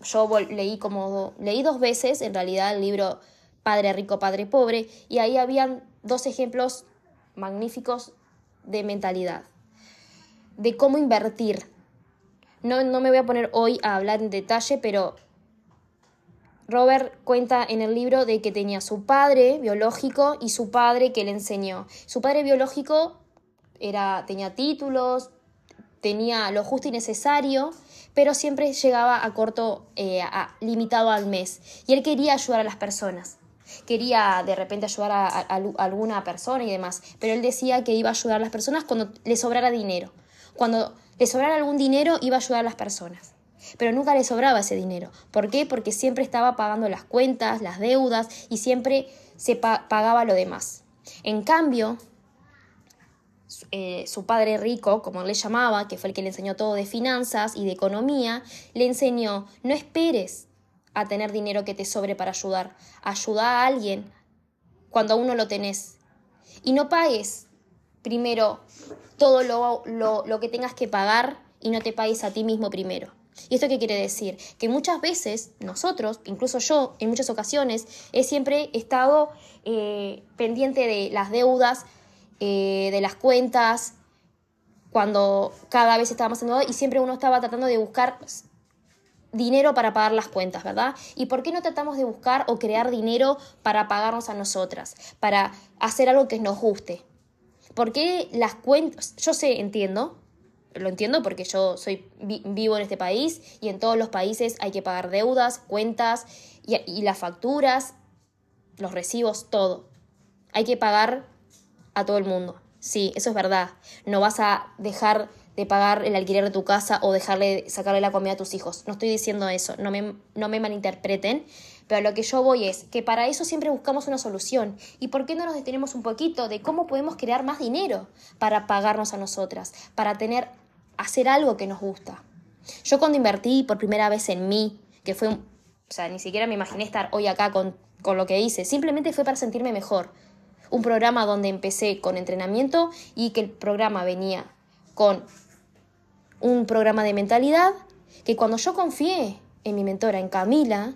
Yo leí como leí dos veces en realidad el libro Padre rico, Padre pobre y ahí habían dos ejemplos magníficos de mentalidad, de cómo invertir. No, no me voy a poner hoy a hablar en detalle, pero Robert cuenta en el libro de que tenía su padre biológico y su padre que le enseñó. Su padre biológico era, tenía títulos, tenía lo justo y necesario, pero siempre llegaba a corto, eh, limitado al mes. Y él quería ayudar a las personas quería de repente ayudar a, alguna persona y demás, pero él decía que iba a ayudar a las personas cuando le sobrara dinero. Cuando le sobrara algún dinero iba a ayudar a las personas. Pero nunca le sobraba ese dinero. ¿Por qué? Porque siempre estaba pagando las cuentas, las deudas y siempre se pagaba lo demás. En cambio, eh, su padre rico, como le llamaba, que fue el que le enseñó todo de finanzas y de economía, le enseñó, no esperes a tener dinero que te sobre para ayudar. Ayuda a alguien cuando aún no lo tenés. Y no pagues primero todo lo, lo, que tengas que pagar y no te pagues a ti mismo primero. ¿Y esto qué quiere decir? Que muchas veces nosotros, incluso yo en muchas ocasiones, he siempre estado eh, pendiente de las deudas, eh, de las cuentas, cuando cada vez estábamos en y siempre uno estaba tratando de buscar dinero para pagar las cuentas, ¿verdad? ¿Y por qué no tratamos de buscar o crear dinero para pagarnos a nosotras, para hacer algo que nos guste? ¿Por qué las cuentas, yo sé, entiendo, lo entiendo porque yo soy vivo en este país y en todos los países hay que pagar deudas, cuentas y, y las facturas, los recibos, todo. Hay que pagar a todo el mundo. Sí, eso es verdad. No vas a dejar de pagar el alquiler de tu casa o dejarle sacarle la comida a tus hijos. No estoy diciendo eso, no me, no me malinterpreten, pero lo que yo voy es que para eso siempre buscamos una solución. ¿Y por qué no nos detenemos un poquito de cómo podemos crear más dinero para pagarnos a nosotras, para tener, hacer algo que nos gusta? Yo cuando invertí por primera vez en mí, que fue, o sea, ni siquiera me imaginé estar hoy acá con, con lo que hice, simplemente fue para sentirme mejor. Un programa donde empecé con entrenamiento y que el programa venía con un programa de mentalidad que cuando yo confié en mi mentora, en Camila,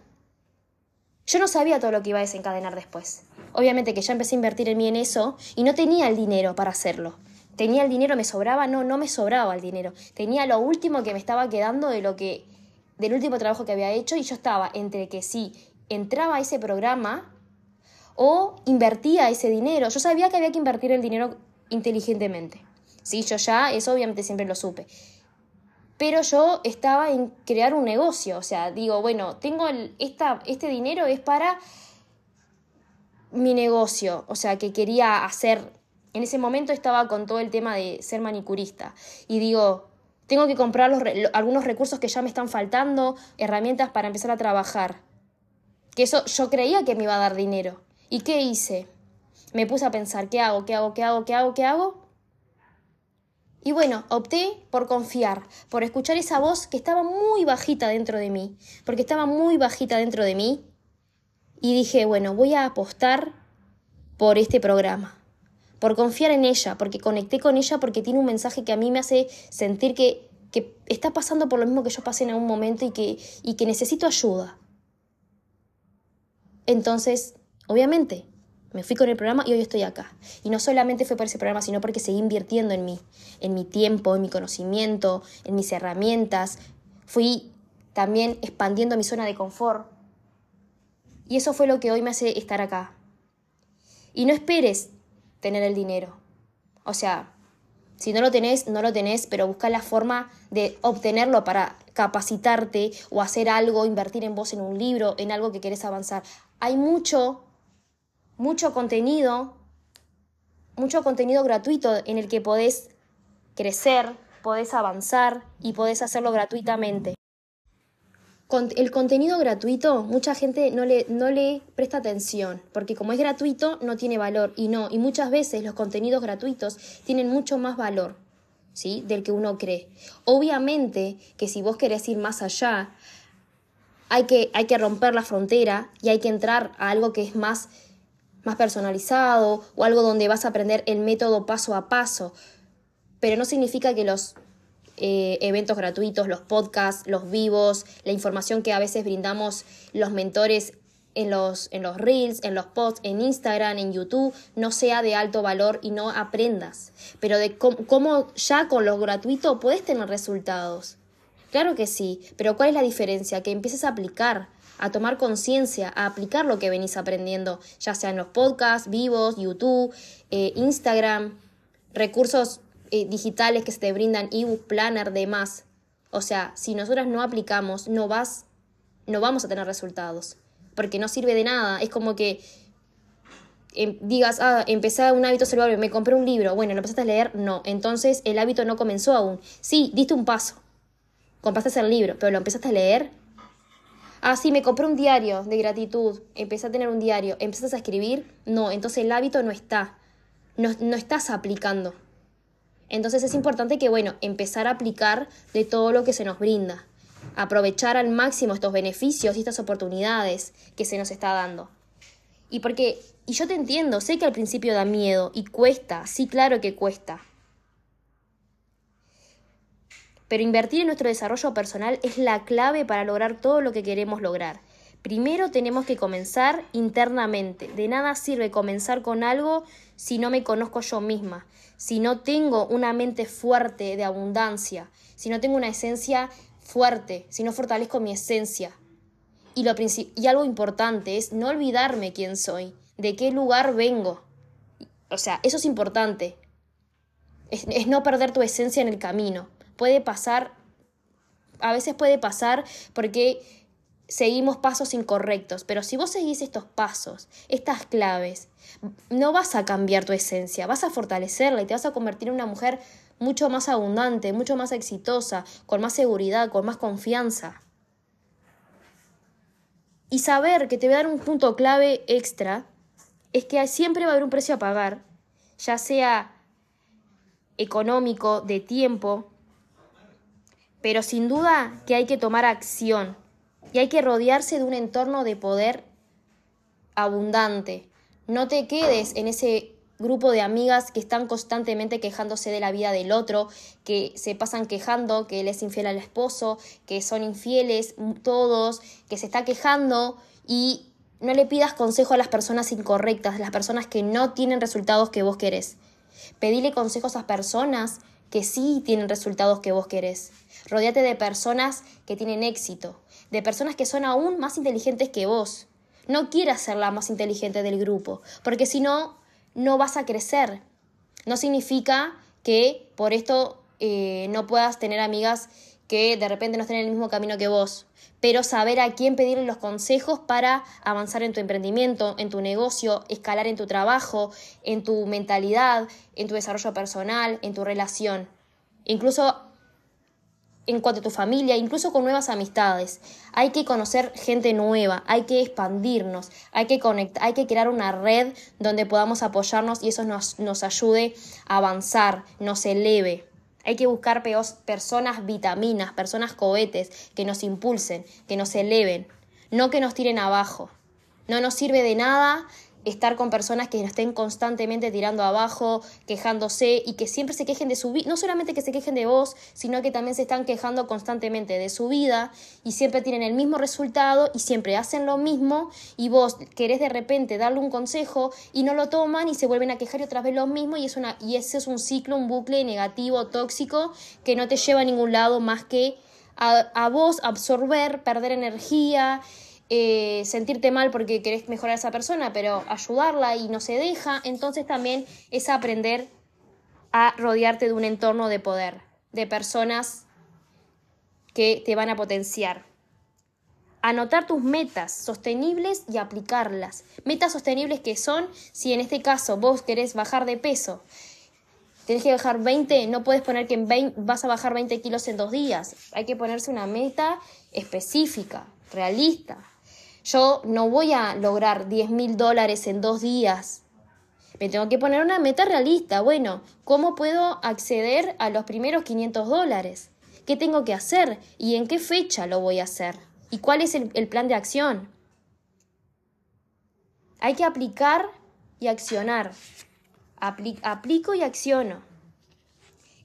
yo no sabía todo lo que iba a desencadenar después. Obviamente que ya empecé a invertir en mí en eso y no tenía el dinero para hacerlo. ¿Tenía el dinero? ¿Me sobraba? No, no me sobraba el dinero. Tenía lo último que me estaba quedando de lo que del último trabajo que había hecho y yo estaba entre que sí entraba a ese programa o invertía ese dinero. Yo sabía que había que invertir el dinero inteligentemente. Sí, yo ya, eso obviamente siempre lo supe pero yo estaba en crear un negocio, o sea, digo, bueno, tengo esta, este dinero es para mi negocio, o sea, que quería hacer, en ese momento estaba con todo el tema de ser manicurista, y digo, tengo que comprar algunos recursos que ya me están faltando, herramientas para empezar a trabajar, que eso yo creía que me iba a dar dinero, ¿y qué hice? Me puse a pensar, ¿qué hago? ¿Qué hago? ¿Qué hago? ¿Qué hago? ¿Qué hago? Y bueno, opté por confiar, por escuchar esa voz que estaba muy bajita dentro de mí, porque estaba muy bajita dentro de mí. Y dije, bueno, voy a apostar por este programa, por confiar en ella, porque conecté con ella, porque tiene un mensaje que a mí me hace sentir que, está pasando por lo mismo que yo pasé en algún momento y que, y que necesito ayuda. Entonces, obviamente, me fui con el programa y hoy estoy acá. Y no solamente fue por ese programa, sino porque seguí invirtiendo en mí, en mi tiempo, en mi conocimiento, en mis herramientas. Fui también expandiendo mi zona de confort. Y eso fue lo que hoy me hace estar acá. Y no esperes tener el dinero. O sea, si no lo tenés, no lo tenés, pero busca la forma de obtenerlo para capacitarte o hacer algo, invertir en vos en un libro, en algo que querés avanzar. Hay mucho mucho contenido, mucho contenido gratuito en el que podés crecer, podés avanzar y podés hacerlo gratuitamente. El contenido gratuito, mucha gente no le, no le presta atención, porque como es gratuito no tiene valor y no, y muchas veces los contenidos gratuitos tienen mucho más valor. ¿Sí? del que uno cree. Obviamente que si vos querés ir más allá, hay que, hay que romper la frontera y hay que entrar a algo que es más más personalizado o algo donde vas a aprender el método paso a paso. Pero no significa que los eh, eventos gratuitos, los podcasts, los vivos, la información que a veces brindamos los mentores en los, en los reels, en los posts, en Instagram, en YouTube, no sea de alto valor y no aprendas. Pero de cómo ya con lo gratuito puedes tener resultados. Claro que sí, pero ¿cuál es la diferencia? Que empieces a aplicar a tomar conciencia, a aplicar lo que venís aprendiendo, ya sea en los podcasts, vivos, YouTube, eh, Instagram, recursos eh, digitales que se te brindan, ebook, planner, demás. O sea, si nosotras no aplicamos, no vas, no vamos a tener resultados, porque no sirve de nada. Es como que em, digas, ah, empecé un hábito saludable, me compré un libro, bueno, ¿lo empezaste a leer? No, entonces el hábito no comenzó aún. Sí, diste un paso, compraste el libro, pero ¿lo empezaste a leer? Ah, sí, me compré un diario de gratitud, empecé a tener un diario, empezaste a escribir, no, entonces el hábito no está, no, no estás aplicando. Entonces es importante que, bueno, empezar a aplicar de todo lo que se nos brinda, aprovechar al máximo estos beneficios y estas oportunidades que se nos está dando. Y porque, y yo te entiendo, sé que al principio da miedo y cuesta, sí, claro que cuesta, pero invertir en nuestro desarrollo personal es la clave para lograr todo lo que queremos lograr. Primero tenemos que comenzar internamente. De nada sirve comenzar con algo si no me conozco yo misma, si no tengo una mente fuerte de abundancia, si no tengo una esencia fuerte, si no fortalezco mi esencia. Y, lo y algo importante es no olvidarme quién soy, de qué lugar vengo. O sea, eso es importante. es no perder tu esencia en el camino puede pasar, a veces puede pasar porque seguimos pasos incorrectos, pero si vos seguís estos pasos, estas claves, no vas a cambiar tu esencia, vas a fortalecerla y te vas a convertir en una mujer mucho más abundante, mucho más exitosa, con más seguridad, con más confianza. Y saber que te voy a dar un punto clave extra es que siempre va a haber un precio a pagar, ya sea económico, de tiempo, pero sin duda que hay que tomar acción y hay que rodearse de un entorno de poder abundante. No te quedes en ese grupo de amigas que están constantemente quejándose de la vida del otro, que se pasan quejando que él es infiel al esposo, que son infieles todos, que se está quejando y no le pidas consejo a las personas incorrectas, las personas que no tienen resultados que vos querés. Pedile consejos a personas que sí tienen resultados que vos querés. Rodéate de personas que tienen éxito, de personas que son aún más inteligentes que vos. No quieras ser la más inteligente del grupo, porque si no, no vas a crecer. No significa que por esto eh, no puedas tener amigas que de repente no estén en el mismo camino que vos, pero saber a quién pedirle los consejos para avanzar en tu emprendimiento, en tu negocio, escalar en tu trabajo, en tu mentalidad, en tu desarrollo personal, en tu relación. Incluso en cuanto a tu familia, incluso con nuevas amistades. Hay que conocer gente nueva, hay que expandirnos, hay que conectar, hay que crear una red donde podamos apoyarnos y eso nos, nos ayude a avanzar, nos eleve. Hay que buscar personas vitaminas, personas cohetes que nos impulsen, que nos eleven, no que nos tiren abajo. No nos sirve de nada estar con personas que estén constantemente tirando abajo, quejándose y que siempre se quejen de su vida, no solamente que se quejen de vos, sino que también se están quejando constantemente de su vida y siempre tienen el mismo resultado y siempre hacen lo mismo y vos querés de repente darle un consejo y no lo toman y se vuelven a quejar y otra vez lo mismo y, es una, y ese es un ciclo, un bucle negativo, tóxico, que no te lleva a ningún lado más que a, a vos absorber, perder energía eh, sentirte mal porque querés mejorar a esa persona, pero ayudarla y no se deja, entonces también es aprender a rodearte de un entorno de poder, de personas que te van a potenciar. anotar tus metas sostenibles y aplicarlas. Metas sostenibles que son, si en este caso vos querés bajar de peso, tenés que bajar 20, no puedes poner que en vas a bajar 20 kilos en dos días. Hay que ponerse una meta específica, realista. Yo no voy a lograr 10 mil dólares en dos días. Me tengo que poner una meta realista. Bueno, ¿cómo puedo acceder a los primeros 500 dólares? ¿Qué tengo que hacer? ¿Y en qué fecha lo voy a hacer? ¿Y cuál es el, plan de acción? Hay que aplicar y accionar. aplico y acciono.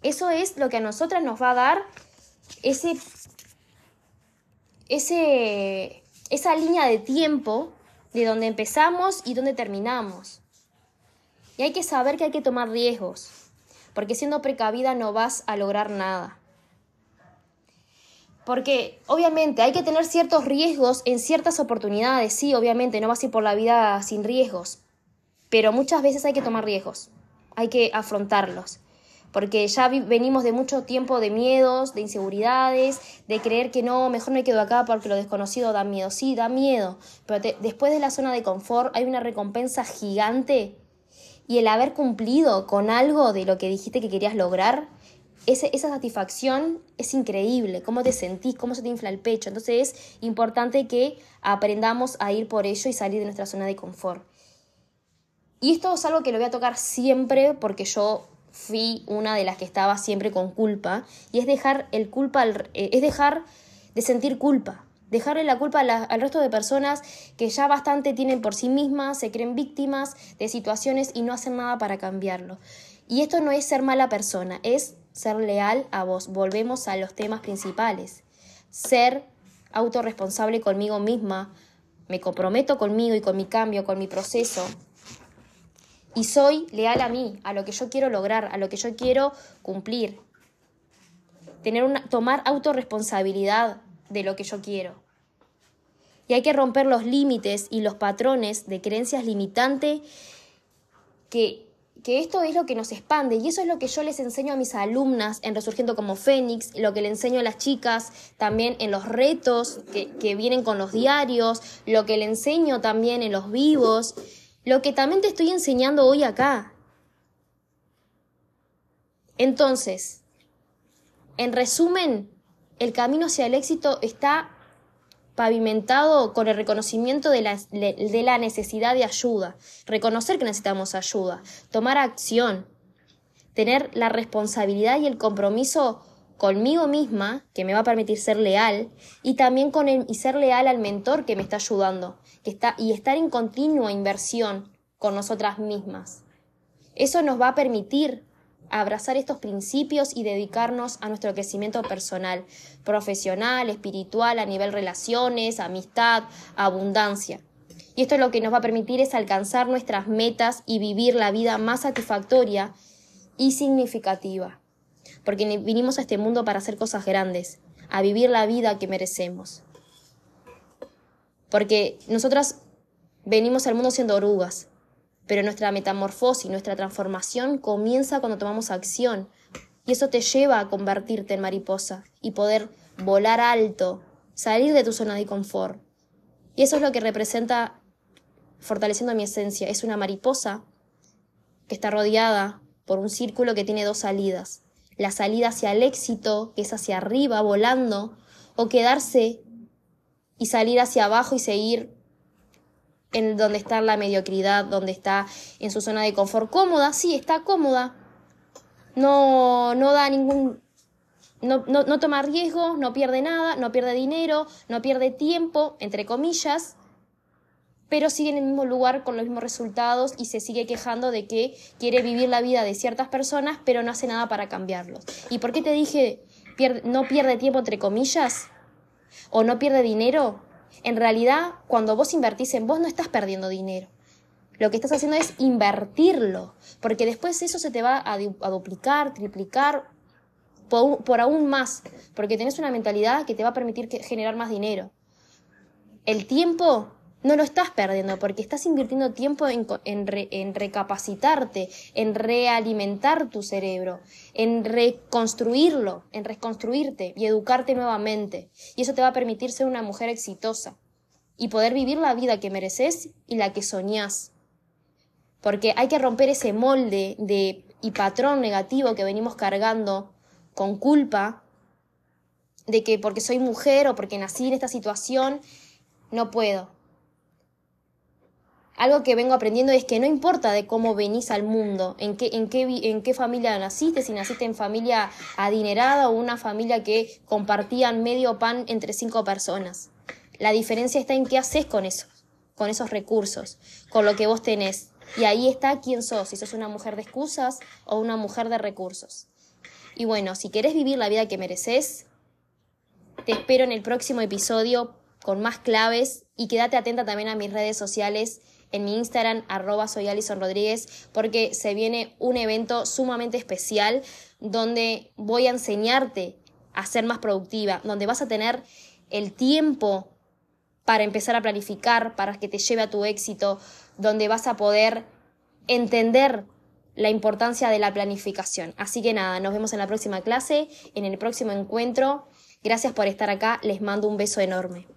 Eso es lo que a nosotras nos va a dar ese, ese, esa línea de tiempo de donde empezamos y donde terminamos. Y hay que saber que hay que tomar riesgos, porque siendo precavida no vas a lograr nada. Porque obviamente hay que tener ciertos riesgos en ciertas oportunidades, sí, obviamente, no vas a ir por la vida sin riesgos, pero muchas veces hay que tomar riesgos, hay que afrontarlos, porque ya venimos de mucho tiempo de miedos, de inseguridades, de creer que no, mejor me quedo acá porque lo desconocido da miedo, sí, da miedo, pero después de la zona de confort hay una recompensa gigante y el haber cumplido con algo de lo que dijiste que querías lograr esa satisfacción es increíble, cómo te sentís, cómo se te infla el pecho. Entonces es importante que aprendamos a ir por ello y salir de nuestra zona de confort. Y esto es algo que lo voy a tocar siempre porque yo fui una de las que estaba siempre con culpa y es dejar el culpa eh, es dejar de sentir culpa, dejarle la culpa al resto de personas que ya bastante tienen por sí mismas, se creen víctimas de situaciones y no hacen nada para cambiarlo. Y esto no es ser mala persona, es ser leal a vos. Volvemos a los temas principales. Ser autorresponsable conmigo misma. Me comprometo conmigo y con mi cambio, con mi proceso. Y soy leal a mí, a lo que yo quiero lograr, a lo que yo quiero cumplir. Tener una, tomar autorresponsabilidad de lo que yo quiero. Y hay que romper los límites y los patrones de creencias limitantes que que esto es lo que nos expande y eso es lo que yo les enseño a mis alumnas en Resurgiendo como Fénix, lo que le enseño a las chicas también en los retos que, que vienen con los diarios, lo que le enseño también en los vivos, lo que también te estoy enseñando hoy acá. Entonces, en resumen, el camino hacia el éxito está pavimentado con el reconocimiento de la, de la necesidad de ayuda, reconocer que necesitamos ayuda, tomar acción, tener la responsabilidad y el compromiso conmigo misma, que me va a permitir ser leal, y también con el, y ser leal al mentor que me está ayudando, y estar en continua inversión con nosotras mismas. Eso nos va a permitir abrazar estos principios y dedicarnos a nuestro crecimiento personal, profesional, espiritual, a nivel relaciones, amistad, abundancia. Y esto es lo que nos va a permitir es alcanzar nuestras metas y vivir la vida más satisfactoria y significativa. Porque vinimos a este mundo para hacer cosas grandes, a vivir la vida que merecemos. Porque nosotras venimos al mundo siendo orugas, pero nuestra metamorfosis, nuestra transformación comienza cuando tomamos acción. Y eso te lleva a convertirte en mariposa y poder volar alto, salir de tu zona de confort. Y eso es lo que representa fortaleciendo mi esencia. Es una mariposa que está rodeada por un círculo que tiene dos salidas. La salida hacia el éxito, que es hacia arriba, volando, o quedarse y salir hacia abajo y seguir en donde está la mediocridad, donde está en su zona de confort cómoda, sí, está cómoda. No, no da ningún. No, no, toma riesgos, no pierde nada, no pierde dinero, no pierde tiempo, entre comillas, pero sigue en el mismo lugar con los mismos resultados y se sigue quejando de que quiere vivir la vida de ciertas personas, pero no hace nada para cambiarlos. ¿Y por qué te dije no pierde tiempo, entre comillas? ¿O no pierde dinero? En realidad, cuando vos invertís en vos no estás perdiendo dinero. Lo que estás haciendo es invertirlo, porque después eso se te va a, duplicar, triplicar, por, aún más, porque tenés una mentalidad que te va a permitir generar más dinero. El tiempo no lo estás perdiendo porque estás invirtiendo tiempo en, en, recapacitarte, en realimentar tu cerebro, en reconstruirlo, en reconstruirte y educarte nuevamente. Y eso te va a permitir ser una mujer exitosa y poder vivir la vida que mereces y la que soñás. Porque hay que romper ese molde de, y patrón negativo que venimos cargando con culpa de que porque soy mujer o porque nací en esta situación, no puedo algo que vengo aprendiendo es que no importa de cómo venís al mundo, en qué, en qué, en qué familia naciste, si naciste en familia adinerada o una familia que compartían medio pan entre cinco personas. La diferencia está en qué haces con eso, con esos recursos, con lo que vos tenés. Y ahí está quién sos, si sos una mujer de excusas o una mujer de recursos. Y bueno, si querés vivir la vida que mereces, te espero en el próximo episodio con más claves y quédate atenta también a mis redes sociales en mi Instagram, arroba soy Alison Rodríguez, porque se viene un evento sumamente especial donde voy a enseñarte a ser más productiva, donde vas a tener el tiempo para empezar a planificar, para que te lleve a tu éxito, donde vas a poder entender la importancia de la planificación. Así que nada, nos vemos en la próxima clase, en el próximo encuentro. Gracias por estar acá, les mando un beso enorme.